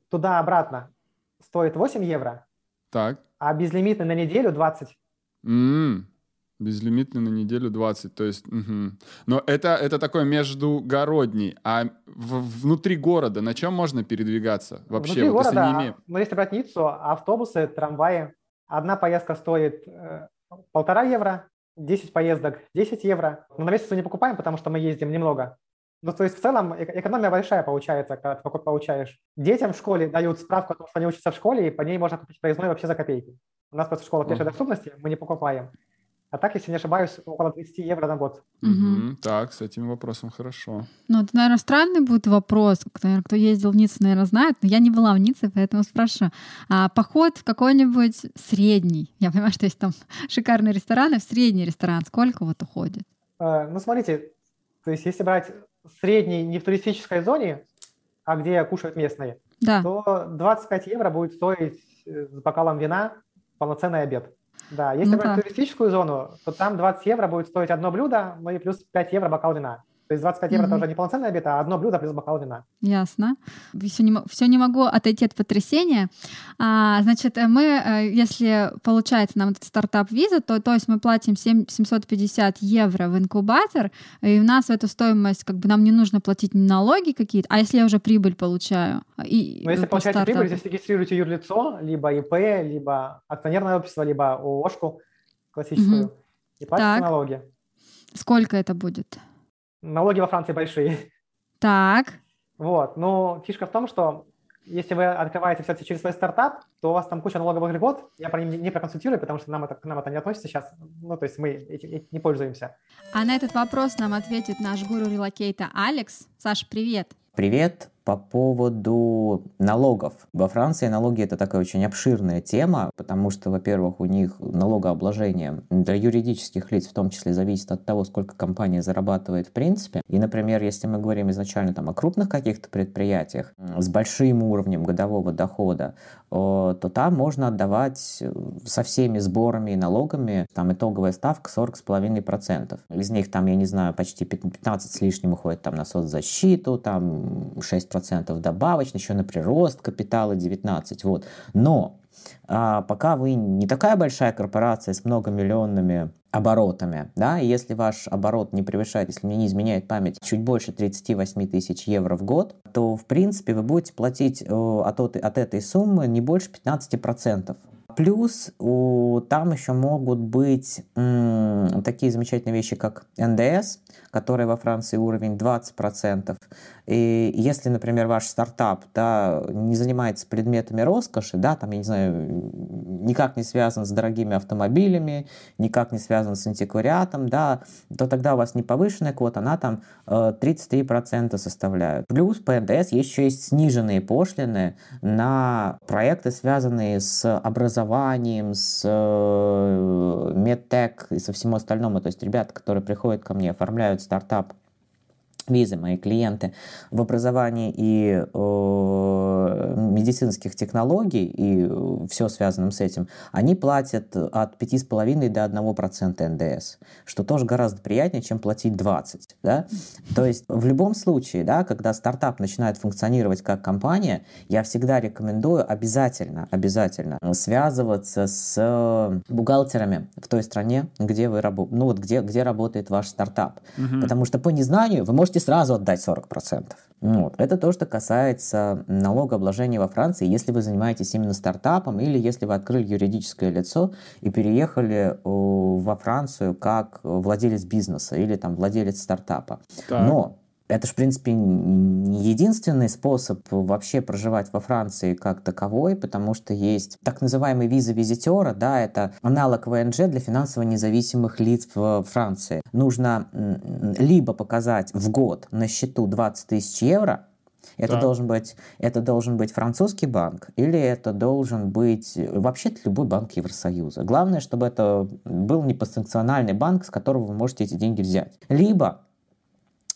туда-обратно стоит 8 евро, Так. а безлимитный на неделю 20. М, Безлимитный на неделю 20, то есть... мгм. Но это, это такой междугородний, а в- внутри города на чем можно передвигаться вообще? Внутри вот если города, не имея- ну, если брать Ниццу, автобусы, трамваи, одна поездка стоит э, полтора евро, 10 поездок 10 евро. Но на месяц мы не покупаем, потому что мы ездим немного. Ну, то есть в целом эко- экономия большая получается, когда ты получаешь. Детям в школе дают справку о том, что они учатся в школе, и по ней можно купить проездной вообще за копейки. У нас просто школа пешей доступности, мы не покупаем. А так, если не ошибаюсь, около 30 евро на год. Мгм. Так, с этим вопросом хорошо. Ну, это, наверное, странный будет вопрос. Кто, наверное, кто ездил в Ниццу, наверное, знает, но я не была в Ницце, поэтому спрошу. А поход в какой-нибудь средний, я понимаю, что есть там [laughs] шикарные рестораны, в средний ресторан сколько вот уходит? Э, Ну, смотрите, то есть если брать средний не в туристической зоне, а где кушают местные, Да, то 25 евро будет стоить э, с бокалом вина полноценный обед. Да, если Ну брать да. туристическую зону, то там 20 евро будет стоить одно блюдо, ну и плюс 5 евро бокал вина. То есть 25 евро Мгм. это уже не полноценный обед, а одно блюдо плюс бокал вина. ясно. Все не, всё не могу отойти от потрясения. А, значит, э, мы, э, если получается нам этот стартап-виза, то, то есть мы платим 7 750 евро в инкубатор, и у нас в эту стоимость как бы нам не нужно платить налоги какие-то, а если я уже прибыль получаю? И, Но если по получаете стартапу? прибыль, здесь регистрируете юрлицо, либо ИП, либо акционерное общество, либо ООшку классическую, Мгм. и платите Так. налоги. Сколько это будет? Налоги во Франции большие. Так, Вот, но фишка в том, что если вы открываете все через свой стартап, то у вас там куча налоговых льгот. Я про них не, не проконсультирую, потому что нам это, к нам это не относится сейчас. Ну, то есть мы этим, этим не пользуемся. а на этот вопрос нам ответит наш гуру релокейта Алекс. Саш, привет. Привет. По поводу налогов. Во Франции налоги это такая очень обширная тема, потому что, во-первых, у них налогообложение для юридических лиц в том числе зависит от того, сколько компания зарабатывает в принципе. И, например, если мы говорим изначально там, о крупных каких-то предприятиях с большим уровнем годового дохода, то там можно отдавать э, со всеми сборами и налогами, там итоговая ставка 40,5%. Из них там, я не знаю, почти 15 с лишним уходит там на соцзащиту, там 6% добавочно, еще на прирост капитала 19, вот. Но а, пока вы не такая большая корпорация с многомиллионными оборотами, да, и если ваш оборот не превышает, если мне не изменяет память, чуть больше 38 тысяч евро в год, то, в принципе, вы будете платить э, от, от этой суммы не больше 15%. Плюс у, там еще могут быть м, такие замечательные вещи, как НДС, который во Франции уровень 20%. И если, например, ваш стартап да, не занимается предметами роскоши, да, там, я не знаю, никак не связан с дорогими автомобилями, никак не связан с антиквариатом, да, то тогда у вас не повышенная квота, она там э, 33% составляет. Плюс по НДС еще есть сниженные пошлины на проекты, связанные с образованием образованием, с э, медтек и со всем остальным. То есть ребята, которые приходят ко мне, оформляют стартап визы, мои клиенты в образовании и э, медицинских технологий и все связанным с этим, они платят от 5,5 до 1% НДС, что тоже гораздо приятнее, чем платить 20. Да? То есть в любом случае, да, когда стартап начинает функционировать как компания, я всегда рекомендую обязательно, обязательно связываться с бухгалтерами в той стране, где вы работаете, ну вот где, где работает ваш стартап. Угу. Потому что по незнанию вы можете можете сразу отдать 40%. Вот. Это то, что касается налогообложения во Франции, если вы занимаетесь именно стартапом или если вы открыли юридическое лицо и переехали во Францию как владелец бизнеса или там владелец стартапа. Так. Но это же, в принципе, не единственный способ вообще проживать во Франции как таковой, потому что есть так называемый виза визитера, да, это аналог ВНЖ для финансово независимых лиц в Франции. Нужно либо показать в год на счету 20 тысяч евро, это да. должен быть, это должен быть французский банк или это должен быть вообще любой банк Евросоюза. Главное, чтобы это был непосанкциональный банк, с которого вы можете эти деньги взять. Либо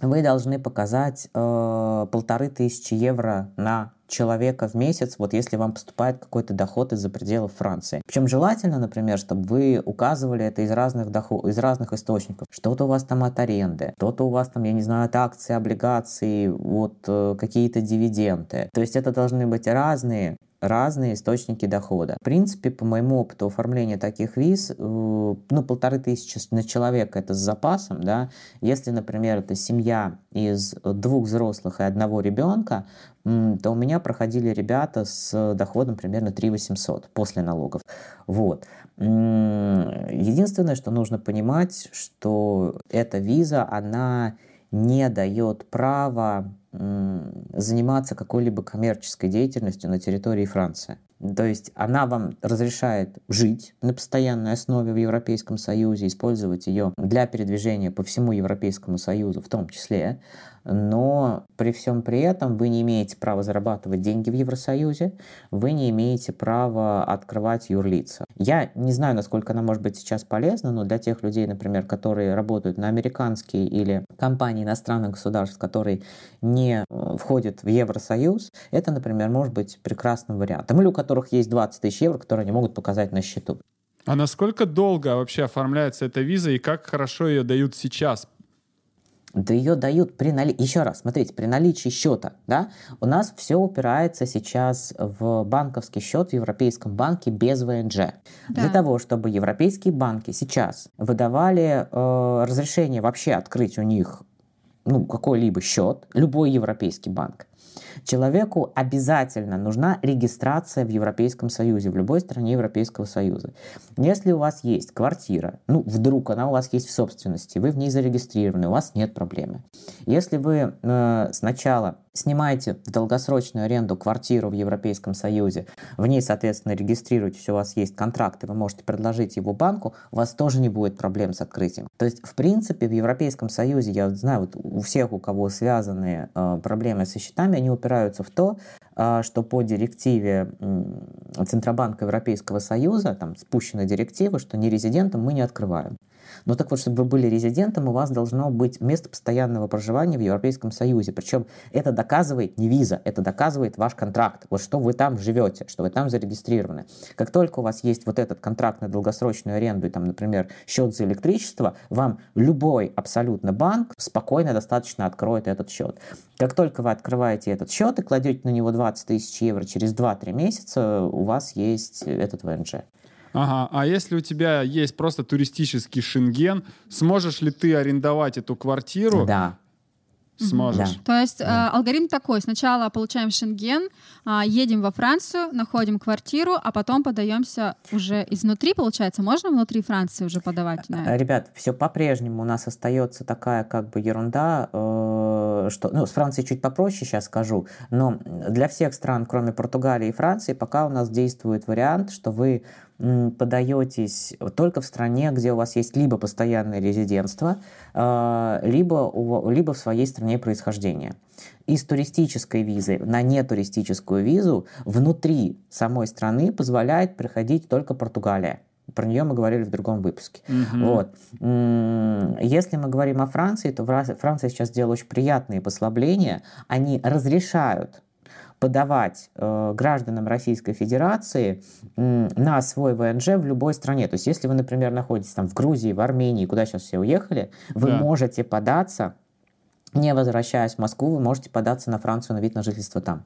вы должны показать э, полторы тысячи евро на человека в месяц, вот если вам поступает какой-то доход из-за пределов Франции. Причем желательно, например, чтобы вы указывали это из разных доход, из разных источников. Что-то у вас там от аренды, что-то у вас там, я не знаю, от акций, облигаций, вот э, какие-то дивиденды. То есть это должны быть разные разные источники дохода. В принципе, по моему опыту оформления таких виз, э, ну, полторы тысячи на человека это с запасом, да. Если, например, это семья из двух взрослых и одного ребенка, то у меня проходили ребята с доходом примерно 3 800 после налогов. Вот. Единственное, что нужно понимать, что эта виза, она не дает права заниматься какой-либо коммерческой деятельностью на территории Франции. То есть она вам разрешает жить на постоянной основе в Европейском Союзе, использовать ее для передвижения по всему Европейскому Союзу в том числе, но при всем при этом вы не имеете права зарабатывать деньги в Евросоюзе, вы не имеете права открывать юрлица. Я не знаю, насколько она может быть сейчас полезна, но для тех людей, например, которые работают на американские или компании иностранных государств, которые не э, входят в Евросоюз, это, например, может быть прекрасным вариантом. Или у которых есть 20 тысяч евро, которые они могут показать на счету. А насколько долго вообще оформляется эта виза и как хорошо ее дают сейчас? Да ее дают при наличии, еще раз, смотрите, при наличии счета, да, у нас все упирается сейчас в банковский счет в Европейском банке без ВНЖ. Да. Для того, чтобы европейские банки сейчас выдавали э, разрешение вообще открыть у них ну, какой-либо счет, любой европейский банк, Человеку обязательно нужна регистрация в Европейском Союзе, в любой стране Европейского Союза. Если у вас есть квартира, ну, вдруг она у вас есть в собственности, вы в ней зарегистрированы, у вас нет проблемы. Если вы э, сначала снимаете в долгосрочную аренду квартиру в Европейском Союзе, в ней, соответственно, регистрируетесь, у вас есть контракт, и вы можете предложить его банку, у вас тоже не будет проблем с открытием. То есть, в принципе, в Европейском Союзе, я знаю, вот у всех, у кого связаны э, проблемы со счетами, они упираются в то, э, что по директиве Центробанка Европейского Союза, там спущена директива, что нерезидентам мы не открываем. Но так вот, чтобы вы были резидентом, у вас должно быть место постоянного проживания в Европейском Союзе. Причем это доказывает не виза, это доказывает ваш контракт. Вот что вы там живете, что вы там зарегистрированы. Как только у вас есть вот этот контракт на долгосрочную аренду и там, например, счет за электричество, вам любой абсолютно банк спокойно достаточно откроет этот счет. Как только вы открываете этот счет и кладете на него 20 тысяч евро через 2-3 месяца, у вас есть этот ВНЖ. Ага, а если у тебя есть просто туристический шенген, сможешь ли ты арендовать эту квартиру? Да. Сможешь. То есть э, алгоритм такой: сначала получаем шенген, а, едем во Францию, находим квартиру, а потом подаемся уже изнутри, получается, можно внутри Франции уже подавать на это? Ребят, все по-прежнему у нас остается такая как бы ерунда, э, что, ну, с Францией чуть попроще сейчас скажу, но для всех стран, кроме Португалии и Франции, пока у нас действует вариант, что вы подаетесь только в стране, где у вас есть либо постоянное резидентство, э, либо, либо в своей стране происхождения. Из туристической визы на нетуристическую визу внутри самой страны позволяет приходить только Португалия. Про нее мы говорили в другом выпуске. Мгм. Вот. Если мы говорим о Франции, то Фра- Франция сейчас сделала очень приятные послабления. Они разрешают подавать э, гражданам Российской Федерации м, на свой ВНЖ в любой стране. То есть, если вы, например, находитесь там в Грузии, в Армении, куда сейчас все уехали, вы Да. можете податься, не возвращаясь в Москву, вы можете податься на Францию на вид на жительство там.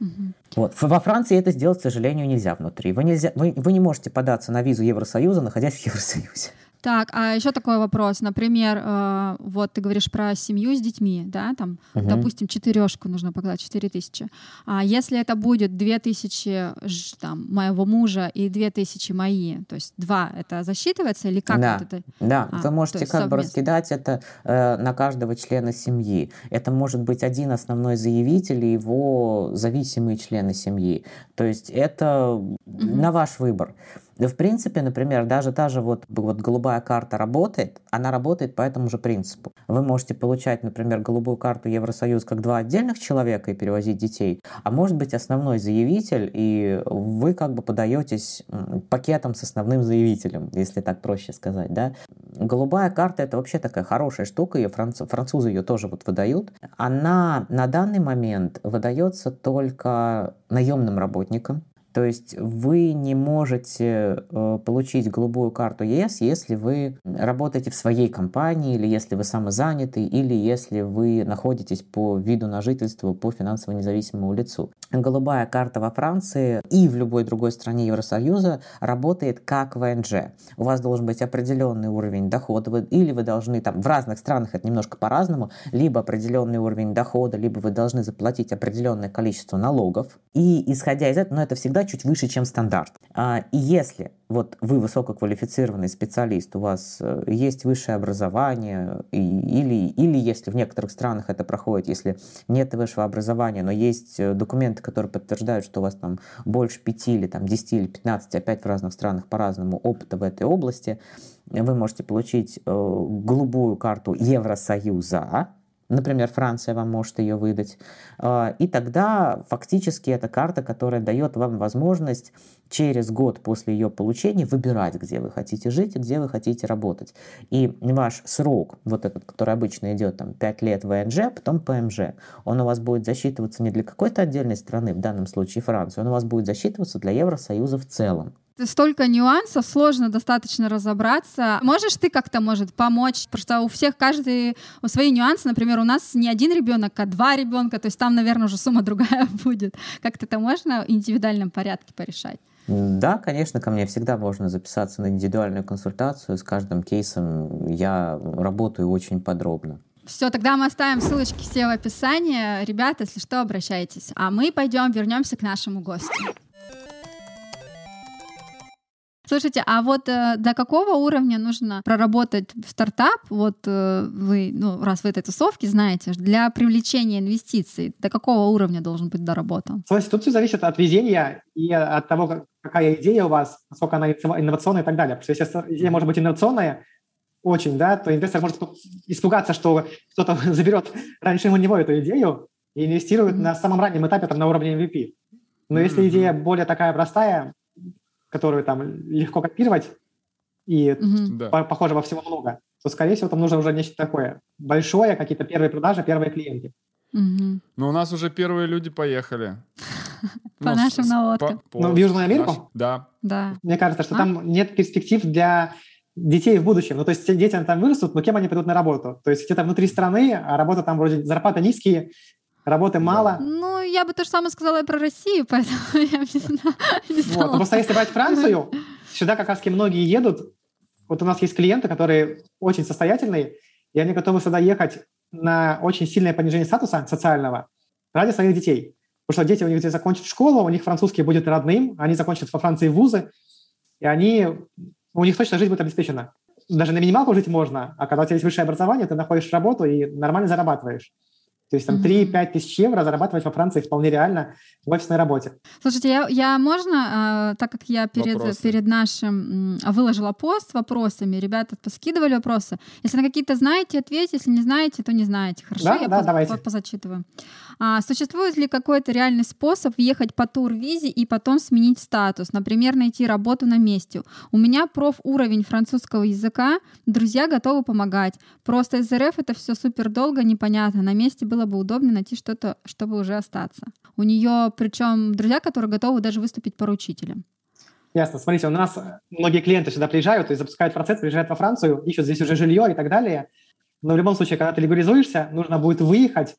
Мгм. Вот. Во Франции это сделать, к сожалению, нельзя внутри. Вы, нельзя, вы, вы не можете податься на визу Евросоюза, находясь в Евросоюзе. Так, а еще такой вопрос. Например, э, вот ты говоришь про семью с детьми, да, там, Мгм. допустим, четырешку нужно показать, четыре тысячи. А если это будет две тысячи ж- там, моего мужа и две тысячи мои, то есть два, это засчитывается или как Да. вот это? Да, А, вы можете как бы совместно. раскидать это э, на каждого члена семьи. Это может быть один основной заявитель и его зависимые члены семьи. То есть это на ваш выбор. В принципе, например, даже та же вот, вот голубая карта работает, она работает по этому же принципу. Вы можете получать, например, голубую карту Евросоюз как два отдельных человека и перевозить детей, а может быть основной заявитель, и вы как бы подаетесь пакетом с основным заявителем, если так проще сказать, да. Голубая карта это вообще такая хорошая штука, ее франц- французы ее тоже вот выдают. Она на данный момент выдается только наемным работникам. То есть вы не можете э, получить голубую карту ЕС, если вы работаете в своей компании, или если вы самозанятый, или если вы находитесь по виду на жительство по финансово независимому лицу. Голубая карта во Франции и в любой другой стране Евросоюза работает как ВНЖ. У вас должен быть определенный уровень дохода, вы- или вы должны там в разных странах это немножко по-разному, либо определенный уровень дохода, либо вы должны заплатить определенное количество налогов. И исходя из этого, но это всегда чуть выше, чем стандарт. А, и если вот вы высококвалифицированный специалист, у вас э, есть высшее образование, и- или, или если в некоторых странах это проходит, если нет высшего образования, но есть э, документы, которые подтверждают, что у вас там больше 5 или там 10 или 15, опять в разных странах по-разному опыта в этой области, вы можете получить э, голубую карту Евросоюза, Например, Франция вам может ее выдать. А, И тогда фактически это карта, которая дает вам возможность через год после ее получения выбирать, где вы хотите жить и где вы хотите работать. И ваш срок, вот этот, который обычно идет там 5 лет ВНЖ, а потом ПМЖ, он у вас будет засчитываться не для какой-то отдельной страны, в данном случае Франции, он у вас будет засчитываться для Евросоюза в целом. Столько нюансов, сложно достаточно разобраться. Можешь ты как-то, может, помочь? Потому что у всех каждый свои нюансы. Например, у нас не один ребенок, а два ребенка. То есть там, наверное, уже сумма [laughs] другая будет. Как-то это можно в индивидуальном порядке порешать? Да, конечно, ко мне всегда можно записаться на индивидуальную консультацию. С каждым кейсом я работаю очень подробно. Все, тогда мы оставим ссылочки все в описании. Ребята, если что, обращайтесь. А мы пойдем, вернемся к нашему гостю. Слушайте, а вот э, до какого уровня нужно проработать стартап? Вот э, вы, ну, раз вы этой тусовки знаете, для привлечения инвестиций, до какого уровня должен быть доработан? Слушайте, тут все зависит от везения и от того, как- какая идея у вас, насколько она инно- инновационная и так далее. Потому что если идея может быть инновационная, очень, да, то инвестор может испугаться, что кто-то [laughs] заберет раньше него эту идею и инвестирует Мгм. на самом раннем этапе, там, на уровне MVP. Но если Мгм. идея более такая простая, которую там легко копировать и. Да. по- похоже во всего много, то, скорее всего, там нужно уже нечто такое большое, какие-то первые продажи, первые клиенты. Мгм. Но у нас уже первые люди поехали. [laughs] По Ну, нашим с- наводкам. по- Ну, в Южную Америку? наш- Да. Да. Мне кажется, что А? там нет перспектив для детей в будущем. Ну, то есть дети там вырастут, но кем они пойдут на работу? То есть где-то внутри страны, а работа там вроде зарплаты низкие, работы мало. Ну, я бы то же самое сказала и про Россию, [laughs] поэтому я не не Вот. Но просто если брать Францию, сюда как раз многие едут. Вот у нас есть клиенты, которые очень состоятельные, и они готовы сюда ехать на очень сильное понижение статуса социального ради своих детей. Потому что дети у них здесь закончат школу, у них французский будет родным, они закончат во Франции вузы, и они, у них точно жизнь будет обеспечена. Даже на минималку жить можно, а когда у тебя есть высшее образование, ты находишь работу и нормально зарабатываешь. То есть там 3-5 тысяч евро зарабатывать во Франции вполне реально в офисной работе. Слушайте, я, я можно, э, так как я перед, перед нашим э, выложила пост с вопросами, ребята поскидывали вопросы. Если на какие-то знаете, ответьте, если не знаете, то не знаете. Хорошо, да, я да, поз, давайте. позачитываю. А, существует ли какой-то реальный способ въехать по тур-визе и потом сменить статус? Например, найти работу на месте. У меня профуровень французского языка, друзья готовы помогать. Просто из РФ это все супер долго, непонятно. На месте было бы удобно найти что-то, чтобы уже остаться. У нее причем друзья, которые готовы даже выступить поручителем. Ясно. Смотрите, у нас многие клиенты сюда приезжают, есть запускают процесс, приезжают во Францию, ищут здесь уже жилье и так далее. Но в любом случае, когда ты легализуешься, нужно будет выехать,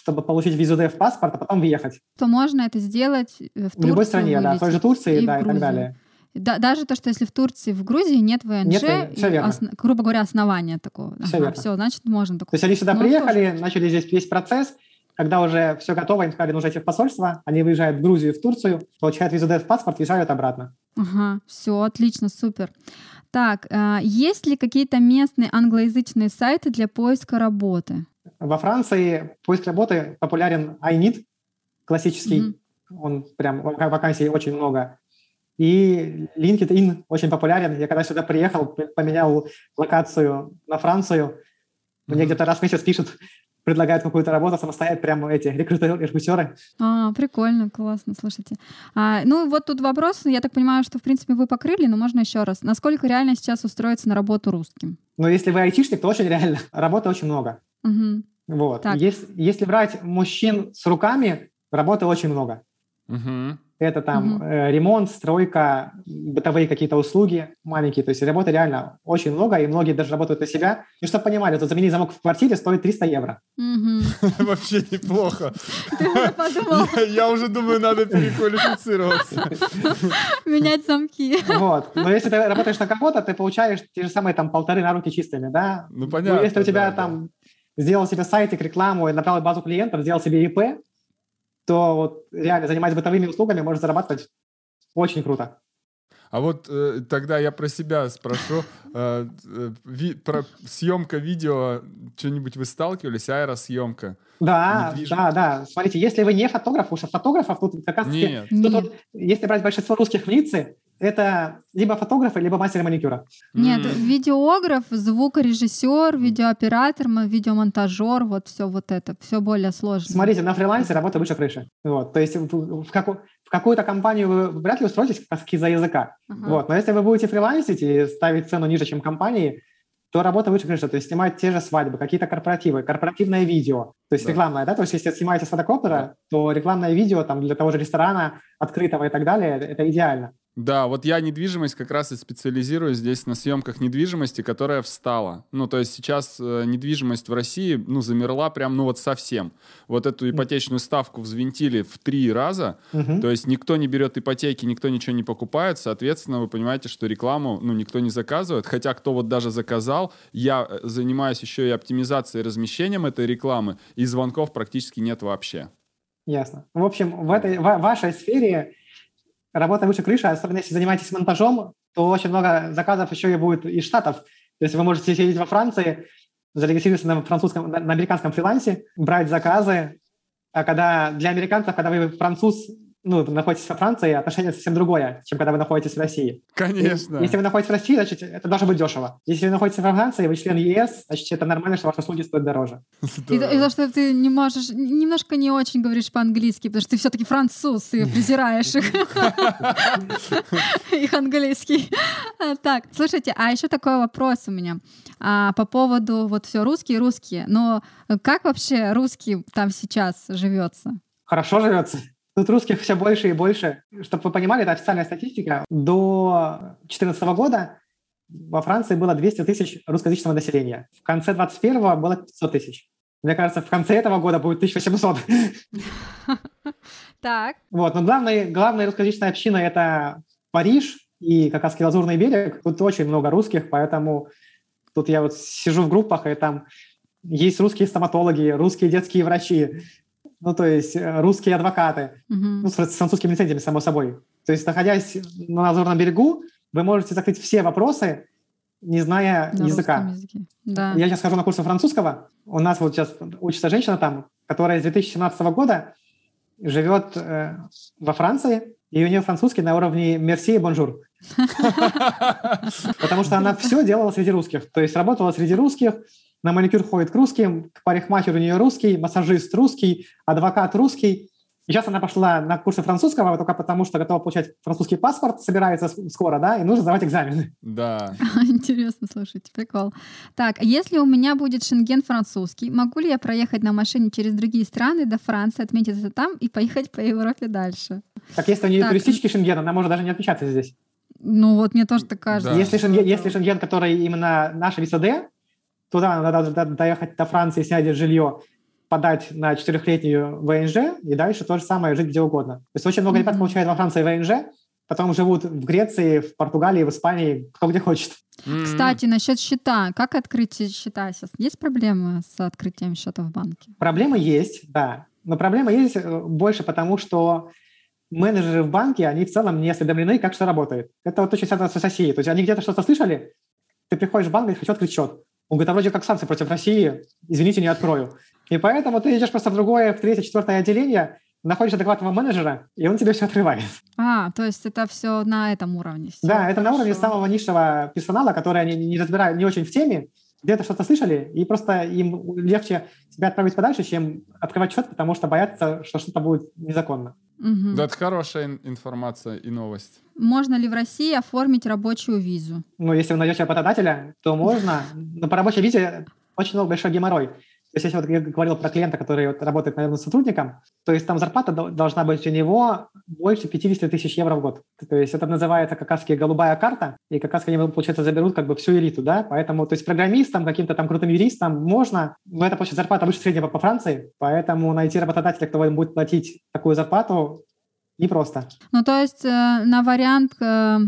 чтобы получить визу в паспорт, а потом въехать. То можно это сделать э, в, в любой стране, да, в той же Турции, и да, и так далее. Да, даже то, что если в Турции, в Грузии нет ВНЖ, нет, все верно. Ос, грубо говоря, основания такого. Все, ага, верно. все значит, можно такое. То есть они сюда Ну, приехали, тоже. начали здесь весь процесс, когда уже все готово, им сказали, нужно идти в посольство, они выезжают в Грузию, в Турцию, получают визу в паспорт, езжают обратно. Ага, все, отлично, супер. Так, а, есть ли какие-то местные англоязычные сайты для поиска работы? Во Франции поиск работы популярен iNeed, классический, Мгм. он прям, вак- вакансий очень много. И LinkedIn очень популярен. Я когда сюда приехал, поменял локацию на Францию, мне Мгм. где-то раз в месяц пишут, предлагают какую-то работу самостоятельно, прямо эти рекрутеры, рекрутеры. А, прикольно, классно, слушайте. А, ну, вот тут вопрос, я так понимаю, что, в принципе, вы покрыли, но можно еще раз. Насколько реально сейчас устроиться на работу русским? Но если вы айтишник, то очень реально. Работы очень много. Мгм. Вот. Так. Если, если брать мужчин с руками, работы очень много. Мгм. Это там Мгм. э, ремонт, стройка, бытовые какие-то услуги маленькие. То есть работы реально очень много, и многие даже работают на себя. И чтобы понимали, то заменить замок в квартире стоит 300 евро. [laughs] Вообще неплохо. Ты уже подумал [laughs] Я, уже думаю, надо переквалифицироваться. [laughs] менять замки. Вот. Но если ты работаешь на кого-то, ты получаешь те же самые там полторы на руки чистыми, да? Ну, понятно. если у тебя там сделал себе сайтик, рекламу, и набрал базу клиентов, сделал себе ИП, то вот реально занимаясь бытовыми услугами, можешь зарабатывать очень круто. А вот э, тогда я про себя спрошу. [laughs] Э, э, ви- про съемка видео, что-нибудь вы сталкивались? Аэросъемка? Да, Недвижим- да, да. Смотрите, если вы не фотограф, что фотографов тут как раз Нет. Тут Нет, вот, если брать большинство русских в лице, это либо фотографы, либо мастер маникюра. нет, М. видеограф, звукорежиссер, видеооператор, видеомонтажер, вот все вот это, все более сложно. Смотрите, на фрилансе работа выше крыши. Вот. То есть в, в каку- в какую-то компанию вы вряд ли устроитесь как раз из-за языка. Ага. Вот. Но если вы будете фрилансить и ставить цену ниже, чем компании, то работа выше крыши. То есть снимать те же свадьбы, какие-то корпоративы, корпоративное видео. То есть Да. рекламное, да? То есть если снимаете с фотокоптера, Да. то рекламное видео там, для того же ресторана, открытого и так далее, это идеально. Да, вот я недвижимость как раз и специализируюсь здесь на съемках недвижимости, которая встала. Ну, то есть сейчас э, недвижимость в России, ну, замерла прям, ну, вот совсем. Вот эту ипотечную ставку взвинтили в три раза, Мгм. то есть никто не берет ипотеки, никто ничего не покупает, соответственно, вы понимаете, что рекламу, ну, никто не заказывает, хотя кто вот даже заказал, я э, занимаюсь еще и оптимизацией, размещением этой рекламы, и звонков практически нет вообще. Ясно. В общем, в этой в вашей сфере работа выше крыши, особенно если занимаетесь монтажом, то очень много заказов еще и будет из Штатов. То есть вы можете сидеть во Франции, зарегистрироваться на французском, на американском фрилансе, брать заказы, а когда для американцев, когда вы француз, ну, находитесь во Франции, отношение совсем другое, чем когда вы находитесь в России. Конечно. Если вы находитесь в России, значит, это должно быть дешево. Если вы находитесь во Франции, вы член ЕС, значит, это нормально, что ваши услуги стоят дороже. И, и то, что ты не можешь, немножко не очень говоришь по-английски, потому что ты все-таки француз, ты презираешь их, их английский. Так, слушайте, а еще такой вопрос у меня А, по поводу вот все русские, русские. Но как вообще русский там сейчас живется? хорошо живется. Тут русских все больше и больше. Чтобы вы понимали, это официальная статистика. До 2014 года во Франции было 200 тысяч русскоязычного населения. В конце 21 было 500 тысяч. Мне кажется, в конце этого года будет 1800. [laughs] Так. Вот. Но главная, главная русскоязычная община – это Париж, и раз Лазурный берег, тут очень много русских, поэтому тут я вот сижу в группах, и там есть русские стоматологи, русские детские врачи, ну, то есть э, русские адвокаты, Мгм. ну, с французскими лицензиями, само собой. То есть, находясь на Лазурном берегу, вы можете закрыть все вопросы, не зная На языка. Да. Я сейчас хожу на курсы французского. У нас вот сейчас учится женщина там, которая с 2017 года живет э, во Франции, и у нее французский на уровне «merci» и «bonjour». [laughs] Потому что она все делала среди русских. То есть работала среди русских, на маникюр ходит к русским, к парикмахеру у нее русский, массажист русский, адвокат русский. И сейчас она пошла на курсы французского только потому, что готова получать французский паспорт, собирается скоро, да, и нужно сдавать экзамены. Да. [laughs] Интересно, слушайте, прикол. Так, а если у меня будет шенген французский, могу ли я проехать на машине через другие страны до Франции, отметить это там и поехать по Европе дальше? Так если у нее Так. туристический шенген, она может даже не отмечаться здесь. Ну вот мне тоже так кажется. Да. Если, шенген, если шенген, который именно наша виза Д, туда надо до- доехать до Франции, снять жилье, подать на четырехлетнюю ВНЖ и дальше то же самое жить где угодно. То есть очень много ребят получают во Франции ВНЖ, потом живут в Греции, в Португалии, в Испании, кто где хочет. Кстати, насчет счета. Как открыть счета сейчас? Есть проблемы с открытием счета в банке? Проблемы есть, да. Но проблема есть э, больше потому, что менеджеры в банке, они в целом не осведомлены, как что работает. Это вот очень связано с Россией. То есть они где-то что-то слышали, ты приходишь в банк и хочу открыть счет. Он говорит, а вроде как санкции против России, извините, не открою. И поэтому ты идешь просто в другое, в третье, четвертое отделение, находишь адекватного менеджера, и он тебе все открывает. А, то есть это все на этом уровне. Всё да, это на уровне хорошо. самого низшего персонала, который они не разбирают, не очень в теме, где-то что-то слышали, и просто им легче себя отправить подальше, чем открывать счет, потому что боятся, что что-то будет незаконно. Мгм. Да, это хорошая ин- информация и новость. Можно ли в России оформить рабочую визу? Ну, если вы найдете работодателя, то можно. Но по рабочей визе очень много большой геморрой. То есть, если вот я говорил про клиента, который вот работает, наверное, сотрудником, то есть там зарплата дол- должна быть у него больше 50 тысяч евро в год. То есть это называется как раз голубая карта, и как раз они, получается, заберут как бы всю элиту, да, поэтому, то есть программистам, каким-то там крутым юристам можно, но это, получается, зарплата выше среднего по Франции, поэтому найти работодателя, кто будет платить такую зарплату, непросто. Ну, то есть э, на вариант э,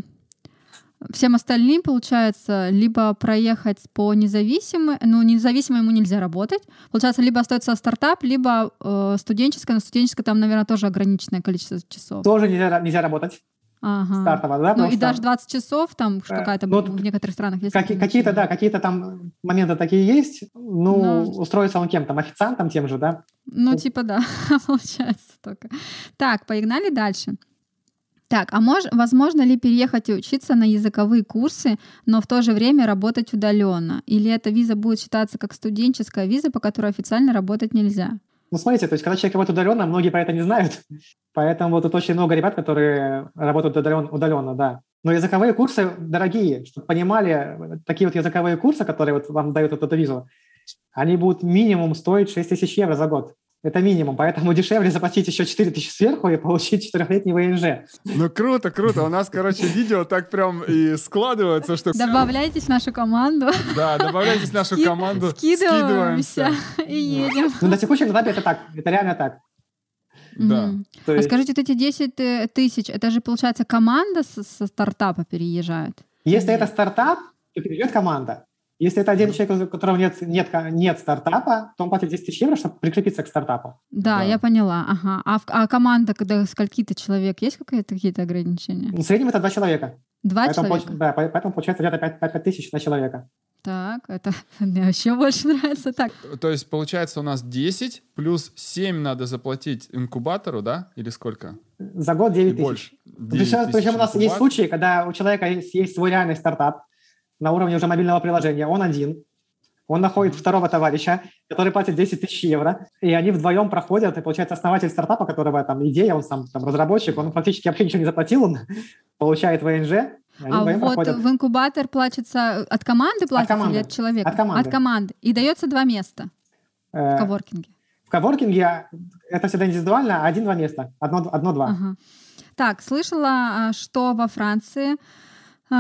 всем остальным, получается, либо проехать по независимой, ну, независимо ему нельзя работать. Получается, либо остается стартап, либо э, студенческая, но студенческая там, наверное, тоже ограниченное количество часов. Тоже нельзя, нельзя работать Ага. стартово, да, Ну, и потому даже что- 20 часов там что Э, какая-то ну, в некоторых странах есть. Каки- какие-то, да, какие-то там моменты такие есть. Ну, Ну. устроиться он кем там, официантом тем же, да? Ну, типа, да, [laughs] получается только. Так, погнали дальше. Так, а мож, возможно ли переехать и учиться на языковые курсы, но в то же время работать удаленно? Или эта виза будет считаться как студенческая виза, по которой официально работать нельзя? Ну, смотрите, то есть, когда человек работает удаленно, многие про это не знают. [laughs] Поэтому тут очень много ребят, которые работают удаленно, удаленно, да. Но языковые курсы дорогие, чтобы понимали, такие вот языковые курсы, которые вот вам дают вот эту визу, они будут минимум стоить 6 тысяч евро за год. Это минимум, поэтому [laughs] дешевле заплатить еще 4 тысячи сверху и получить четырехлетний ВНЖ. Ну круто, круто. У нас, короче, видео так прям и складывается, что... Добавляйтесь в нашу команду, Да, добавляйтесь в нашу ски- команду. скидываемся и едем. Ну, на текущем этапе это так, это реально так. Да. То А есть, скажите, вот эти 10 э, тысяч, это же, получается, команда со, со стартапа переезжает? если это стартап, то перейдет команда. Если это один человек, у которого нет, нет, нет стартапа, то он платит 10 тысяч евро, чтобы прикрепиться к стартапу. Да, Да. я поняла. Ага. А, в- а команда, когда скольки-то человек, есть какие-то какие-то ограничения? В среднем это два человека. Два поэтому, человека? получ- да, по- поэтому получается где-то 5, 5 тысяч на человека. Так, это [laughs] мне вообще больше нравится. Так, То есть, получается, у нас 10 плюс 7 надо заплатить инкубатору, да? Или сколько? За год И 9 тысяч. больше. Причем, 9 тысяч причем у нас есть инкубатор. случаи, когда у человека есть, есть свой реальный стартап на уровне уже мобильного приложения, он один, он находит второго товарища, который платит 10 тысяч евро, и они вдвоем проходят, и получается основатель стартапа, которого там идея, он сам там разработчик, он фактически вообще ничего не заплатил, он [laughs] получает ВНЖ, они а вот проходят. в инкубатор платится от команды платится команды. или от человека? От команды. От команды. И дается два места Э, в коворкинге. В коворкинге это всегда индивидуально, один-два места, одно- одно-два. Ага. Так, слышала, а, что во Франции а,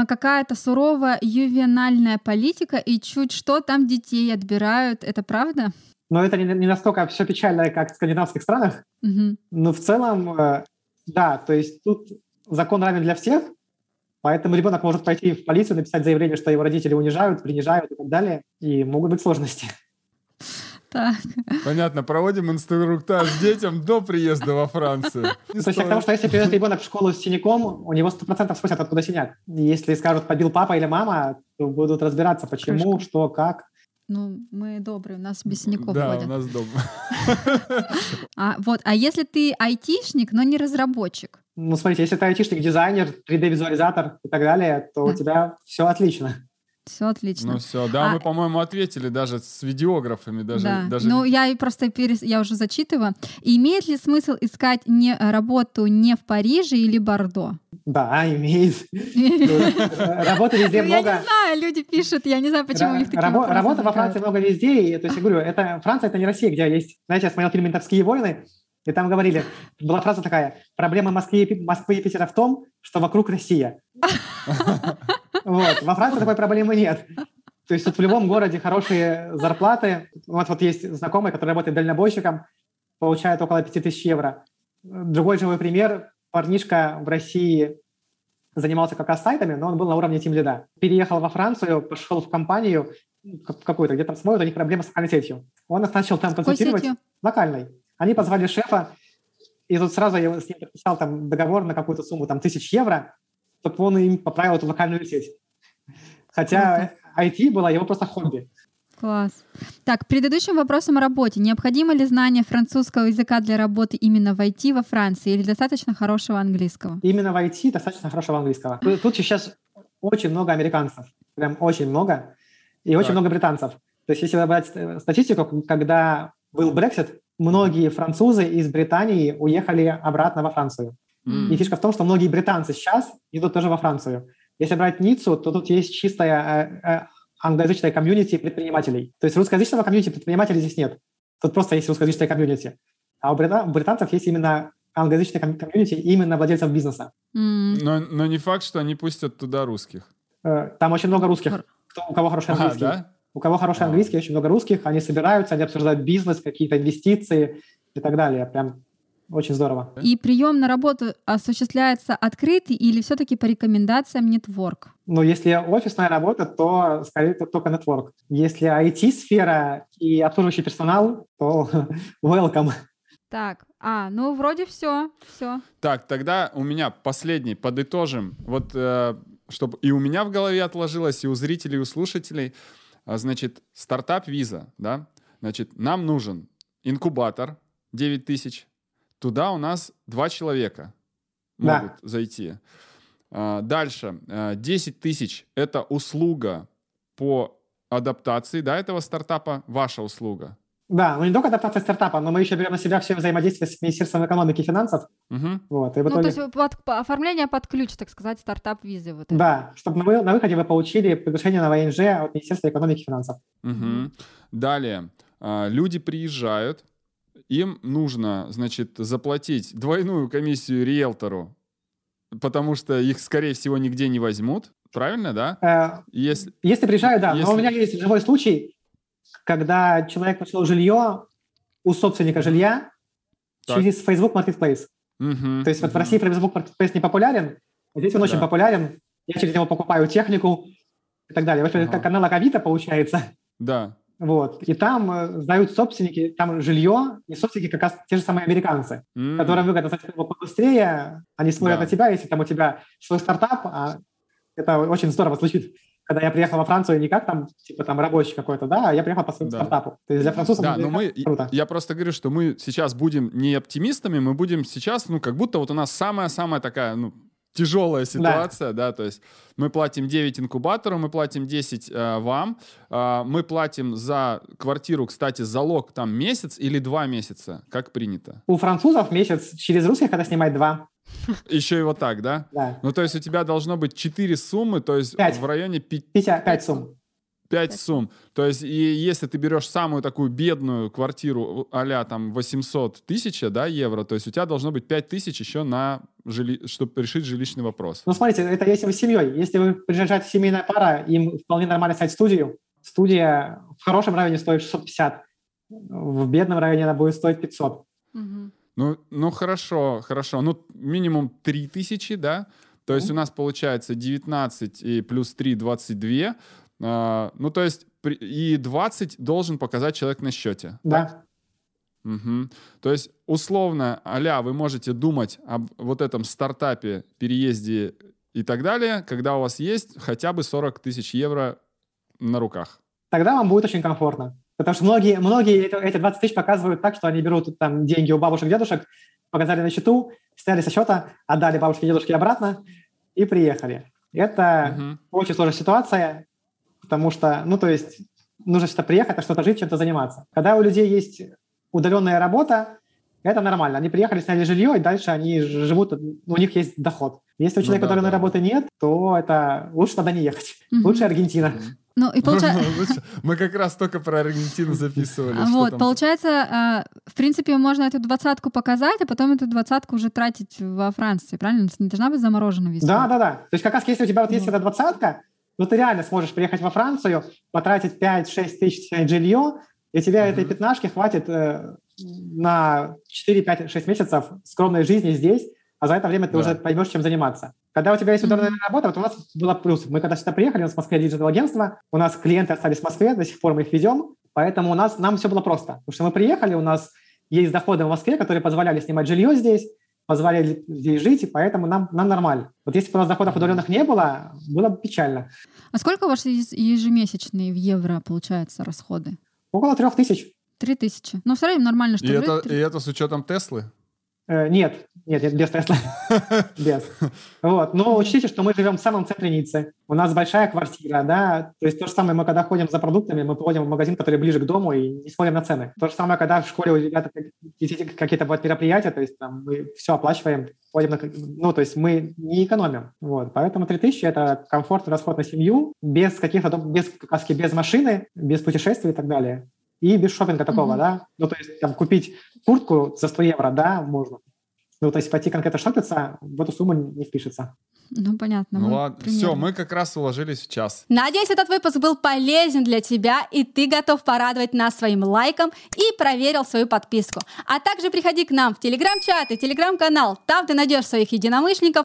какая-то суровая ювенальная политика, и чуть что там детей отбирают. Это правда? Но это не, не настолько все печально, как в скандинавских странах, Мгм. Но в целом, э, да, то есть тут закон равен для всех, Поэтому ребенок может пойти в полицию, написать заявление, что его родители унижают, принижают и так далее, и могут быть сложности. Так. Понятно, проводим инструктаж детям до приезда во Францию. То есть я к тому, что если придет ребенок в школу с синяком, у него 100% спросят, откуда синяк. Если скажут, побил папа или мама, то будут разбираться, почему, Крышка. что, как. Ну, мы добрые, у нас без синяков Да, у ходят. нас дома. [laughs] А, вот, а если ты айтишник, но не разработчик? Ну, смотрите, если ты айтишник, дизайнер, 3D-визуализатор и так далее, то у тебя все отлично. Все отлично. Ну все, да, А- мы, по-моему, ответили даже с видеографами, даже, да. даже Ну, я и просто перес... я уже зачитываю. Имеет ли смысл искать не работу не в Париже или Бордо? Да, имеет. [laughs] Работы везде Ну, я много. не знаю, люди пишут, я не знаю, почему у них такие Рабо- вопросы Работы во. Франции много везде. И, то есть, я говорю, это, Франция — это не Россия, где есть... Знаете, я смотрел фильм «Ментовские войны», и там говорили, была фраза такая, проблема Москвы и Питера в том, что вокруг Россия. [laughs] Вот. Во Франции такой проблемы нет. То есть тут в любом городе хорошие зарплаты. Вот, вот есть знакомый, который работает дальнобойщиком, получает около 5000 евро. Другой живой пример. Парнишка в России занимался как раз сайтами, но он был на уровне тим лида. Переехал во Францию, пошел в компанию какую-то, где там смотрят, у них проблемы с локальной сетью. Он их начал там консультировать. Локальной. Они позвали шефа, и тут сразу я с ним подписал там договор на какую-то сумму, там, тысяч евро, чтобы он им поправил эту локальную сеть. Хотя IT было его просто хобби. Класс. Так, к предыдущим вопросам о работе. Необходимо ли знание французского языка для работы именно в IT во Франции или достаточно хорошего английского? Именно в IT достаточно хорошего английского. Тут сейчас очень много американцев, прям очень много, и очень Так. много британцев. То есть если брать э, статистику, когда был Brexit, многие французы из Британии уехали обратно во Францию. М. И фишка в том, что многие британцы сейчас идут тоже во Францию. Если брать Ниццу, то тут есть чистая э, э, англоязычная комьюнити предпринимателей. То есть русскоязычного комьюнити предпринимателей здесь нет. Тут просто есть русскоязычная комьюнити. А у, брита- у британцев есть именно англоязычная ком- комьюнити именно владельцев бизнеса. М, Но, но не факт, что они пустят туда русских. Э, Там очень много русских, кто, у кого хороший А, английский. да? У кого хороший А. английский, очень много русских, они собираются, они обсуждают бизнес, какие-то инвестиции и так далее. Прям очень здорово. И прием на работу осуществляется открытый или все-таки по рекомендациям Network? Но если офисная работа, то скорее то только network. Если IT-сфера и обслуживающий персонал, то [laughs] welcome. Так, а, ну вроде все, все. Так, тогда у меня последний, подытожим. Вот, чтобы и у меня в голове отложилось, и у зрителей, и у слушателей. А, Значит, стартап-виза, да? Значит, нам нужен инкубатор 9 тысяч. Туда у нас два человека Да. могут зайти. А, Дальше, а, 10 тысяч — это услуга по адаптации, да, этого стартапа, ваша услуга. Да, ну не только адаптация стартапа, но мы еще берем на себя все взаимодействие с Министерством экономики и финансов. Мгм. Вот, и в Ну, то итоге- есть под- по- оформление под ключ, так сказать, стартап-визы. Вот это. Да, чтобы на, вы- на выходе вы получили приглашение на ВНЖ от Министерства экономики и финансов. Мгм. Далее, а, люди приезжают, им нужно, значит, заплатить двойную комиссию риэлтору, потому что их, скорее всего, нигде не возьмут. Правильно, да? Э, Если... Если приезжаю, да. Если- Но у меня есть живой случай, когда человек нашел жилье у собственника жилья Так. через Facebook Marketplace. Мгм, То есть вот в. России Facebook Marketplace не популярен, а здесь он очень Да. популярен. Я через него покупаю технику и так далее. В общем, это Ага. как канал Авито получается. Да. Вот. И там э, сдают собственники, там жилье, и собственники как раз те же самые американцы, М, которым выгодно сдать его побыстрее. Они смотрят Да. на тебя, если там у тебя свой стартап, а это очень здорово звучит. Когда я приехал во Францию не как там, типа там рабочий какой-то, да, а я приехал по своему Да. стартапу. То есть для французов Да, но мы, круто. я просто говорю, что мы сейчас будем не оптимистами, мы будем сейчас, ну, как будто вот у нас самая-самая такая, ну, тяжелая ситуация, да. то есть мы платим 9 инкубатору, мы платим 10 э, вам, э, мы платим за квартиру, кстати, залог там месяц или два месяца, как принято. У французов месяц через русских, когда снимать два. Еще и вот так, да? Да. Ну, то есть у тебя должно быть 4 суммы, то есть Пять. в районе 5, Пять, пять сумм. Сумм. То есть и если ты берешь самую такую бедную квартиру а там 800 тысяч да, евро, то есть у тебя должно быть 5 тысяч еще на жили... чтобы решить жилищный вопрос. Ну, смотрите, это если вы с семьей. Если вы приезжаете семейная пара, им вполне нормально снять студию. Студия в хорошем районе стоит 650, в бедном районе она будет стоить 500. Мгм. Ну, ну хорошо, хорошо. Ну, минимум 3 тысячи, да? То есть у нас получается 19 и плюс 3 22. А, ну, то есть и 20 должен показать человек на счете. Да. Мгм. То есть, условно, аля, вы можете думать об вот этом стартапе, переезде и так далее, когда у вас есть хотя бы 40 тысяч евро на руках. Тогда вам будет очень комфортно. Потому что многие, многие эти 20 тысяч показывают так, что они берут там деньги у бабушек, дедушек, показали на счету, сняли со счета, отдали бабушке, дедушке обратно и приехали. Это Мгм. очень сложная ситуация, потому что, ну, то есть, нужно что-то приехать, а что-то жить, чем-то заниматься. Когда у людей есть удаленная работа, это нормально. Они приехали, сняли жилье, и дальше они живут, у них есть доход. Если у Ну человека да, удаленной да. работы нет, то это лучше туда не ехать. Мгм. Лучше Аргентина. Ну и получается... [laughs] Лучше- Мы как раз только про Аргентину записывали. А Вот, там- получается, а, в принципе, можно эту двадцатку показать, а потом эту двадцатку уже тратить во Франции, правильно? Не должна быть заморожена везде. Да, да, да. То есть как раз если у тебя вот есть Ну. эта двадцатка, ну ты реально сможешь приехать во Францию, потратить 5-6 тысяч снять жилье, и тебе этой Мгм. пятнашки хватит э, на 4-5-6 месяцев скромной жизни здесь, а за это время ты Да. уже поймешь, чем заниматься. Когда у тебя есть удаленная Мгм. работа, вот у нас было плюс. Мы когда сюда приехали, у нас в Москве digital-агентство, у нас клиенты остались в Москве, до сих пор мы их ведем, поэтому у нас, нам все было просто. Потому что мы приехали, у нас есть доходы в Москве, которые позволяли снимать жилье здесь, позволяли здесь жить, и поэтому нам, нам нормально. Вот если бы у нас доходов удаленных не было, было бы печально. А сколько ваши ежемесячные в евро, получается, расходы? Около трех тысяч. Три тысячи. Ну, в среднем нормально, что И жить. это, Три- и это с учетом Теслы? Э, нет, нет, нет, без Тесла. [laughs] Без. Вот. Но учтите, что мы живем в самом центре Ниццы. У нас большая квартира, да. То есть то же самое, мы когда ходим за продуктами, мы ходим в магазин, который ближе к дому, и не смотрим на цены. То же самое, когда в школе у ребят какие- какие-то бывают мероприятия, то есть там мы все оплачиваем, ходим на... Ну, то есть мы не экономим. Вот. Поэтому 3000 – это комфортный расход на семью, без каких-то, без, раз-таки без машины, без путешествий и так далее. И без шопинга такого, Мгм. да. Ну, то есть там купить куртку за 100 евро, да, можно. Ну, то есть пойти конкретно шопиться, в эту сумму не впишется. Ну, понятно. Ну ладно, все, примерно. мы как раз уложились в час. Надеюсь, этот выпуск был полезен для тебя, и ты готов порадовать нас своим лайком и проверил свою подписку. А также приходи к нам в телеграм-чат и телеграм-канал. Там ты найдешь своих единомышленников